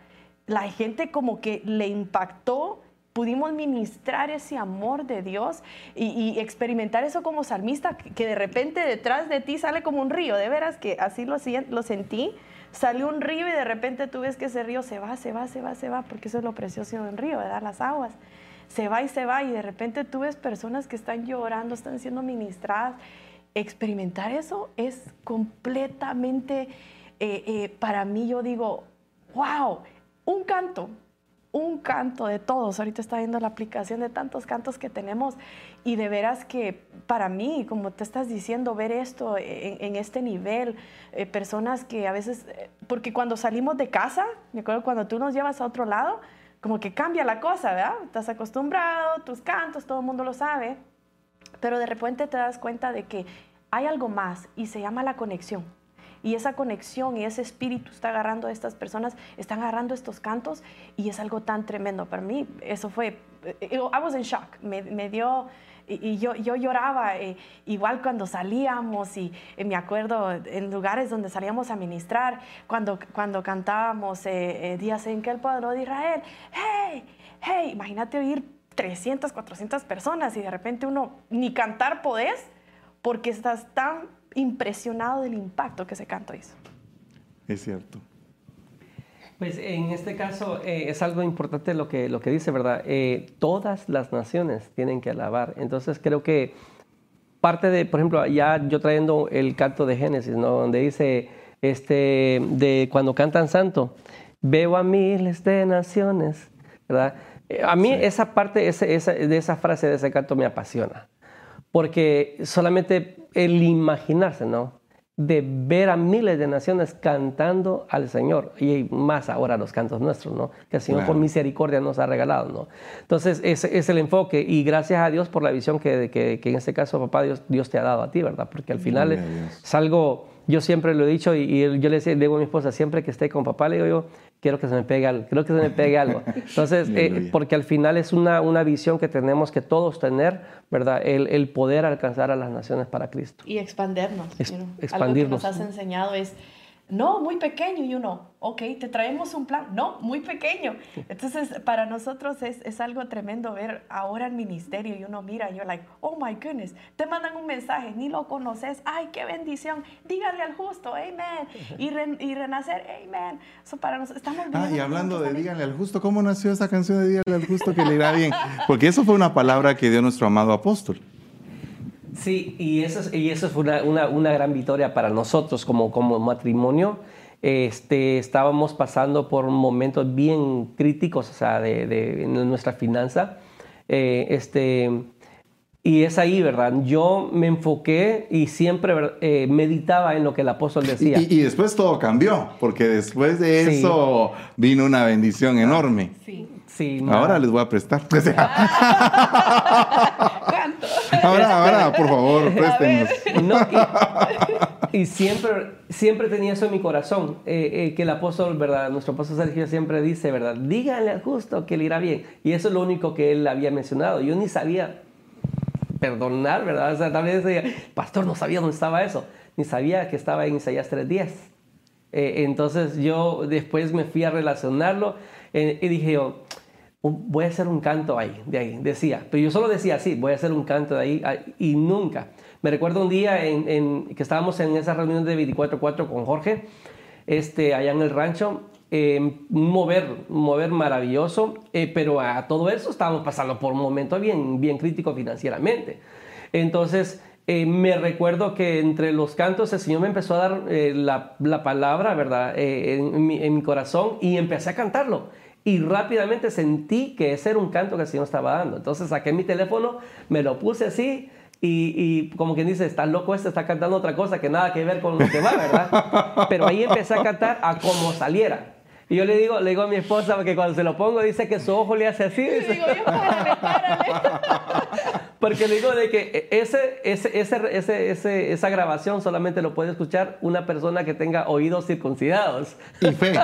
la gente como que le impactó, pudimos ministrar ese amor de Dios y, experimentar eso como salmista, que de repente detrás de ti sale como un río, de veras que así lo, sentí, salió un río y de repente tú ves que ese río se va, se va, se va, se va, porque eso es lo precioso de un río, ¿verdad? Las aguas. Se va y se va y de repente tú ves personas que están llorando, están siendo ministradas. Experimentar eso es completamente eh, eh, para mí yo digo, wow, un canto, un canto de todos. Ahorita está viendo la aplicación de tantos cantos que tenemos y de veras que para mí, como te estás diciendo, ver esto en, este nivel, eh, personas que a veces, porque cuando salimos de casa, me acuerdo cuando tú nos llevas a otro lado, como que cambia la cosa, ¿verdad? Estás acostumbrado, tus cantos, todo el mundo lo sabe, pero de repente te das cuenta de que hay algo más y se llama la conexión. Y esa conexión y ese espíritu está agarrando a estas personas, están agarrando estos cantos y es algo tan tremendo. Para mí eso fue, eh, I was in shock, me, me dio, y, yo, yo, lloraba, eh, igual cuando salíamos y eh, me acuerdo en lugares donde salíamos a ministrar, cuando, cuando cantábamos Días en que el pueblo de Israel, hey, hey, imagínate oír 300, 400 personas y de repente uno ni cantar podés porque estás tan impresionado del impacto que ese canto hizo. Es cierto. Pues en este caso eh, es algo importante lo que, lo que dice, ¿verdad? Eh, todas las naciones tienen que alabar. Entonces creo que parte de, por ejemplo, ya yo trayendo el canto de Génesis, ¿no? Donde dice, este, de cuando cantan santo, veo a miles de naciones, ¿verdad? Eh, a mí esa parte esa, de esa frase de ese canto me apasiona porque solamente el imaginarse, ¿no? De ver a miles de naciones cantando al Señor, y más ahora los cantos nuestros, ¿no? Que el Señor por misericordia nos ha regalado, ¿no? Entonces, ese es el enfoque, y gracias a Dios por la visión que, que, que en este caso, papá, Dios, Dios te ha dado a ti, ¿verdad? Porque al final es algo yo siempre lo he dicho y, yo le, digo a mi esposa, siempre que esté con papá, le digo yo, quiero que se me pegue algo, creo que se me pegue algo. Entonces, eh, porque al final es una, una visión que tenemos que todos tener, ¿verdad? El, el poder alcanzar a las naciones para Cristo. Y expandernos. expandirnos. Algo que nos has enseñado es no, muy pequeño. Y uno, ok, te traemos un plan. No, muy pequeño. Entonces, para nosotros es, es algo tremendo ver ahora el ministerio y uno mira y yo, like, oh my goodness, te mandan un mensaje, ni lo conoces. Ay, qué bendición. Dígale al justo, amen. Y, y renacer, amen. Eso para nosotros, estamos Ah, y hablando de díganle al justo, ¿cómo nació esa canción de díganle al justo que le irá bien? Porque eso fue una palabra que dio nuestro amado apóstol. Sí, y eso, y eso fue una, una, una, gran victoria para nosotros como, como matrimonio. Este, estábamos pasando por momentos bien críticos o sea, de, de, nuestra finanza. Eh, este, y es ahí, ¿verdad? Yo me enfoqué y siempre eh, meditaba en lo que el apóstol decía. Y, y, después todo cambió, porque después de eso sí. vino una bendición enorme. Sí. Sí, ahora les voy a prestar. ahora, ahora, por favor, préstenos. No, y, y, siempre, siempre tenía eso en mi corazón, eh, eh, que el apóstol, ¿verdad? Nuestro apóstol Sergio siempre dice, ¿verdad? Díganle al justo que le irá bien. Y eso es lo único que él había mencionado. Yo ni sabía perdonar, ¿verdad? O sea, también decía, pastor, no sabía dónde estaba eso. Ni sabía que estaba en Isaías 3.10. Eh, entonces yo después me fui a relacionarlo eh, y dije voy a hacer un canto ahí, de ahí, decía. Pero yo solo decía así, voy a hacer un canto de ahí, y nunca. Me recuerdo un día en, que estábamos en esa reunión de 24-4 con Jorge, este, allá en el rancho, un mover, mover maravilloso, eh, pero a todo eso estábamos pasando por un momento bien, bien crítico financieramente. Entonces, eh, me recuerdo que entre los cantos el Señor me empezó a dar eh, la, la, palabra, ¿verdad?, en mi corazón y empecé a cantarlo y rápidamente sentí que ese era un canto que el Señor estaba dando. Entonces saqué mi teléfono, me lo puse así y, y como quien dice, está loco este, está cantando otra cosa que nada que ver con lo que va, ¿verdad? Pero ahí empecé a cantar a como saliera. Y yo le digo, le digo a mi esposa, porque cuando se lo pongo dice que su ojo le hace así. Dice, digo, yo, párale, párale. Porque le digo de que ese, ese, ese, ese, ese, esa grabación solamente lo puede escuchar una persona que tenga oídos circuncidados. Y fe.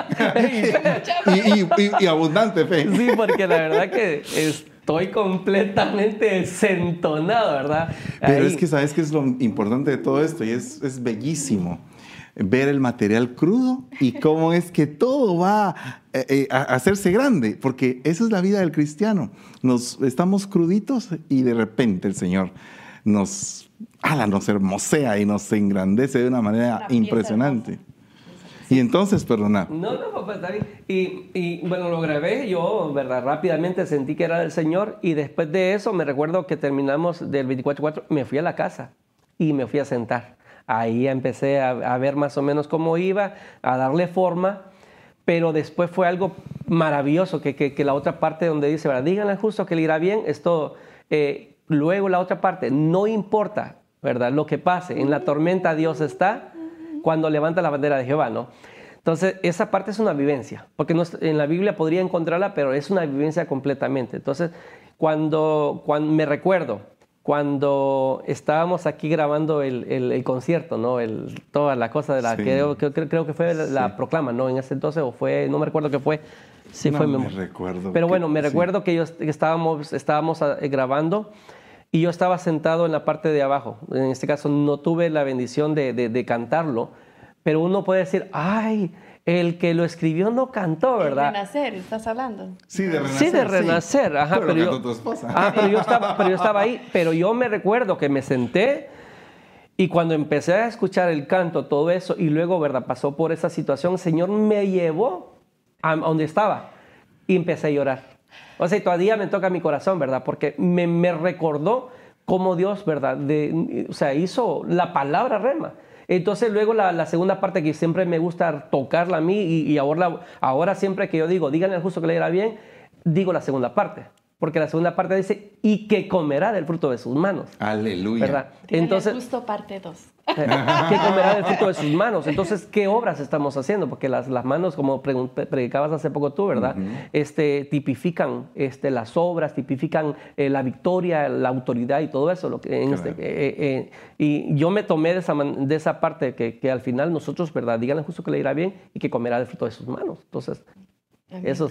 y, y, y, y, abundante fe. Sí, porque la verdad que estoy completamente sentonado, ¿verdad? Pero Ahí. es que sabes que es lo importante de todo esto y es, es bellísimo ver el material crudo y cómo es que todo va eh, eh, a hacerse grande, porque esa es la vida del cristiano. Nos estamos cruditos y de repente el Señor nos, ala, nos hermosea y nos engrandece de una manera una impresionante. Y entonces, perdona. No, no, papá, está bien. Y, y, bueno, lo grabé, yo, ¿verdad? Rápidamente sentí que era del Señor y después de eso me recuerdo que terminamos del 24-4, me fui a la casa y me fui a sentar ahí empecé a, ver más o menos cómo iba, a darle forma, pero después fue algo maravilloso, que, que, la otra parte donde dice, ¿verdad? díganle justo que le irá bien, esto, eh, luego la otra parte, no importa, ¿verdad? Lo que pase, en la tormenta Dios está cuando levanta la bandera de Jehová, ¿no? Entonces, esa parte es una vivencia, porque en la Biblia podría encontrarla, pero es una vivencia completamente. Entonces, cuando, cuando me recuerdo, cuando estábamos aquí grabando el, el, concierto, ¿no? El, toda la cosa de la creo, creo, que fue la, proclama, ¿no? En ese entonces, o fue, no me recuerdo qué fue. Sí, no fue me recuerdo. Pero bueno, me recuerdo que yo estábamos, estábamos ah, grabando y yo estaba sentado en la parte de abajo. En este caso no tuve la bendición de, de cantarlo, pero uno puede decir, ay, el que lo escribió no cantó, ¿verdad? De renacer, estás hablando. Sí, de renacer. Sí, de renacer, ajá. Pero, yo, tu esposa. Ah, pero yo, estaba, pero yo estaba ahí. Pero yo me recuerdo que me senté y cuando empecé a escuchar el canto, todo eso, y luego, ¿verdad? Pasó por esa situación, el Señor me llevó a, donde estaba y empecé a llorar. O sea, todavía me toca mi corazón, ¿verdad? Porque me, me recordó cómo Dios, ¿verdad? De, o sea, hizo la palabra rema. Entonces luego la, segunda parte que siempre me gusta tocarla a mí y, ahora, ahora siempre que yo digo, díganle al justo que le irá bien, digo la segunda parte. Porque la segunda parte dice, y que comerá del fruto de sus manos. Aleluya. ¿Verdad? Entonces, justo parte 2. Que comerá del fruto de sus manos. Entonces, ¿qué obras estamos haciendo? Porque las, las manos, como predicabas hace poco tú, ¿verdad? este, tipifican este, las obras, tipifican eh, la victoria, la autoridad y todo eso. Lo que, en este, eh, eh, y yo me tomé de esa, de esa parte que, que al final nosotros, ¿verdad? Díganle justo que le irá bien y que comerá del fruto de sus manos. Entonces, eso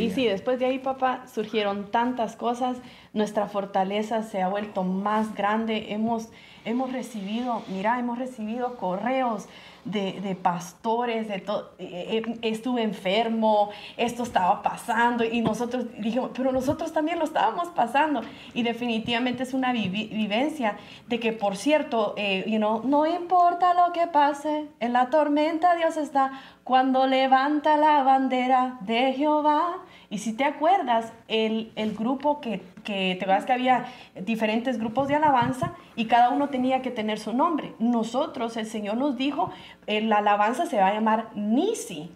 Y sí, después de ahí, papá, surgieron tantas cosas. Nuestra fortaleza se ha vuelto más grande. Hemos, hemos recibido, mira, hemos recibido correos de, pastores, de todo, eh, eh, estuve enfermo, esto estaba pasando y nosotros dijimos, pero nosotros también lo estábamos pasando y definitivamente es una vivencia de que, por cierto, eh, no importa lo que pase, en la tormenta Dios está cuando levanta la bandera de Jehová. Y si te acuerdas, el, el grupo que, que te acuerdas que había diferentes grupos de alabanza y cada uno tenía que tener su nombre. Nosotros, el Señor nos dijo, eh, la alabanza se va a llamar Nisi.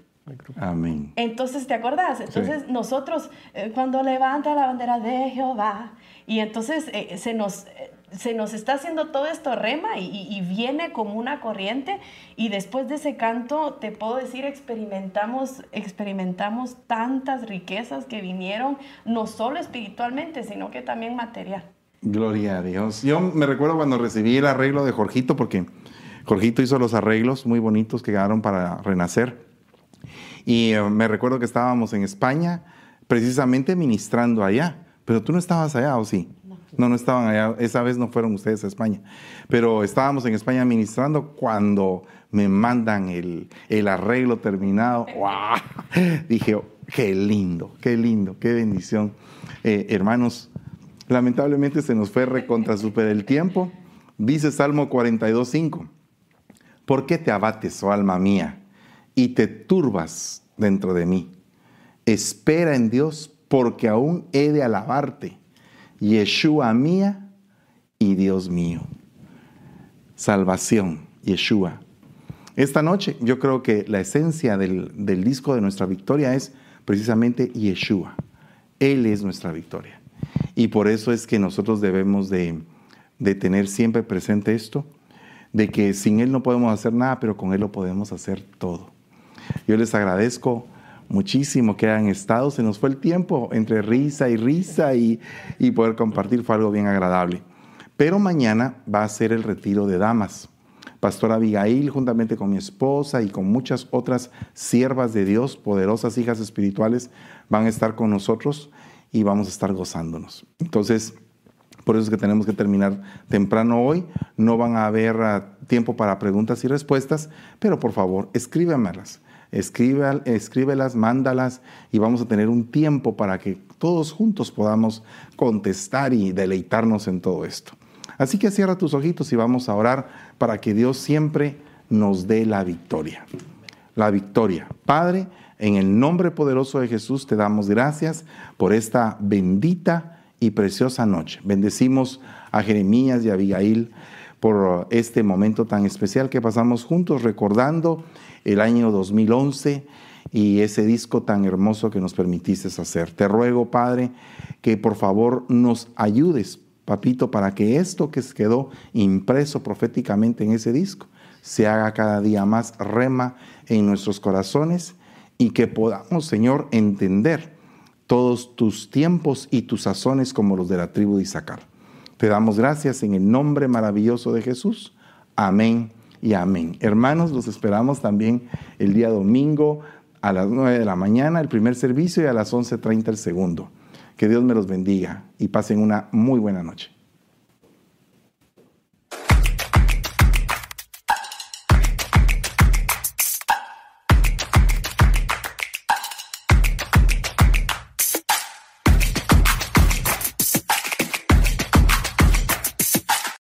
Amén. Entonces, ¿te acuerdas? Entonces, nosotros, eh, cuando levanta la bandera de Jehová, y entonces eh, se nos se nos está haciendo todo esto rema y, viene como una corriente y después de ese canto te puedo decir experimentamos experimentamos tantas riquezas que vinieron no solo espiritualmente sino que también material. Gloria a Dios. Yo me recuerdo cuando recibí el arreglo de Jorgito porque Jorgito hizo los arreglos muy bonitos que quedaron para renacer y eh, me recuerdo que estábamos en España precisamente ministrando allá, pero tú no estabas allá o sí? No, no estaban allá. Esa vez no fueron ustedes a España. Pero estábamos en España administrando cuando me mandan el, arreglo terminado. ¡Wow! Dije, qué lindo, qué lindo, qué bendición. Eh, hermanos, lamentablemente se nos fue recontra super el tiempo. Dice Salmo 42.5. ¿Por qué te abates, oh alma mía, y te turbas dentro de mí? Espera en Dios, porque aún he de alabarte Yeshua mía y Dios mío. Salvación, Yeshua. Esta noche yo creo que la esencia del, disco de nuestra victoria es precisamente Yeshua. Él es nuestra victoria. Y por eso es que nosotros debemos de, de tener siempre presente esto, de que sin Él no podemos hacer nada, pero con Él lo podemos hacer todo. Yo les agradezco muchísimo que han estado. Se nos fue el tiempo entre risa y risa y, poder compartir fue algo bien agradable. Pero mañana va a ser el retiro de damas. Pastora Abigail, juntamente con mi esposa y con muchas otras siervas de Dios, poderosas hijas espirituales, van a estar con nosotros y vamos a estar gozándonos. Entonces, por eso es que tenemos que terminar temprano hoy. No van a haber ah, tiempo para preguntas y respuestas, pero por favor, escríbemelas escríbelas, mándalas y vamos a tener un tiempo para que todos juntos podamos contestar y deleitarnos en todo esto. Así que cierra tus ojitos y vamos a orar para que Dios siempre nos dé la victoria. La victoria. Padre, en el nombre poderoso de Jesús te damos gracias por esta bendita y preciosa noche. Bendecimos a Jeremías y a Abigail por este momento tan especial que pasamos juntos recordando el año 2011 y ese disco tan hermoso que nos permitiste hacer. Te ruego, Padre, que por favor nos ayudes, papito, para que esto que quedó impreso proféticamente en ese disco se haga cada día más rema en nuestros corazones y que podamos, Señor, entender todos tus tiempos y tus sazones como los de la tribu de Isaacar. Te damos gracias en el nombre maravilloso de Jesús. Amén y amén. Hermanos, los esperamos también el día domingo a las 9 de la mañana, el primer servicio, y a las 11.30 el segundo. Que Dios me los bendiga y pasen una muy buena noche.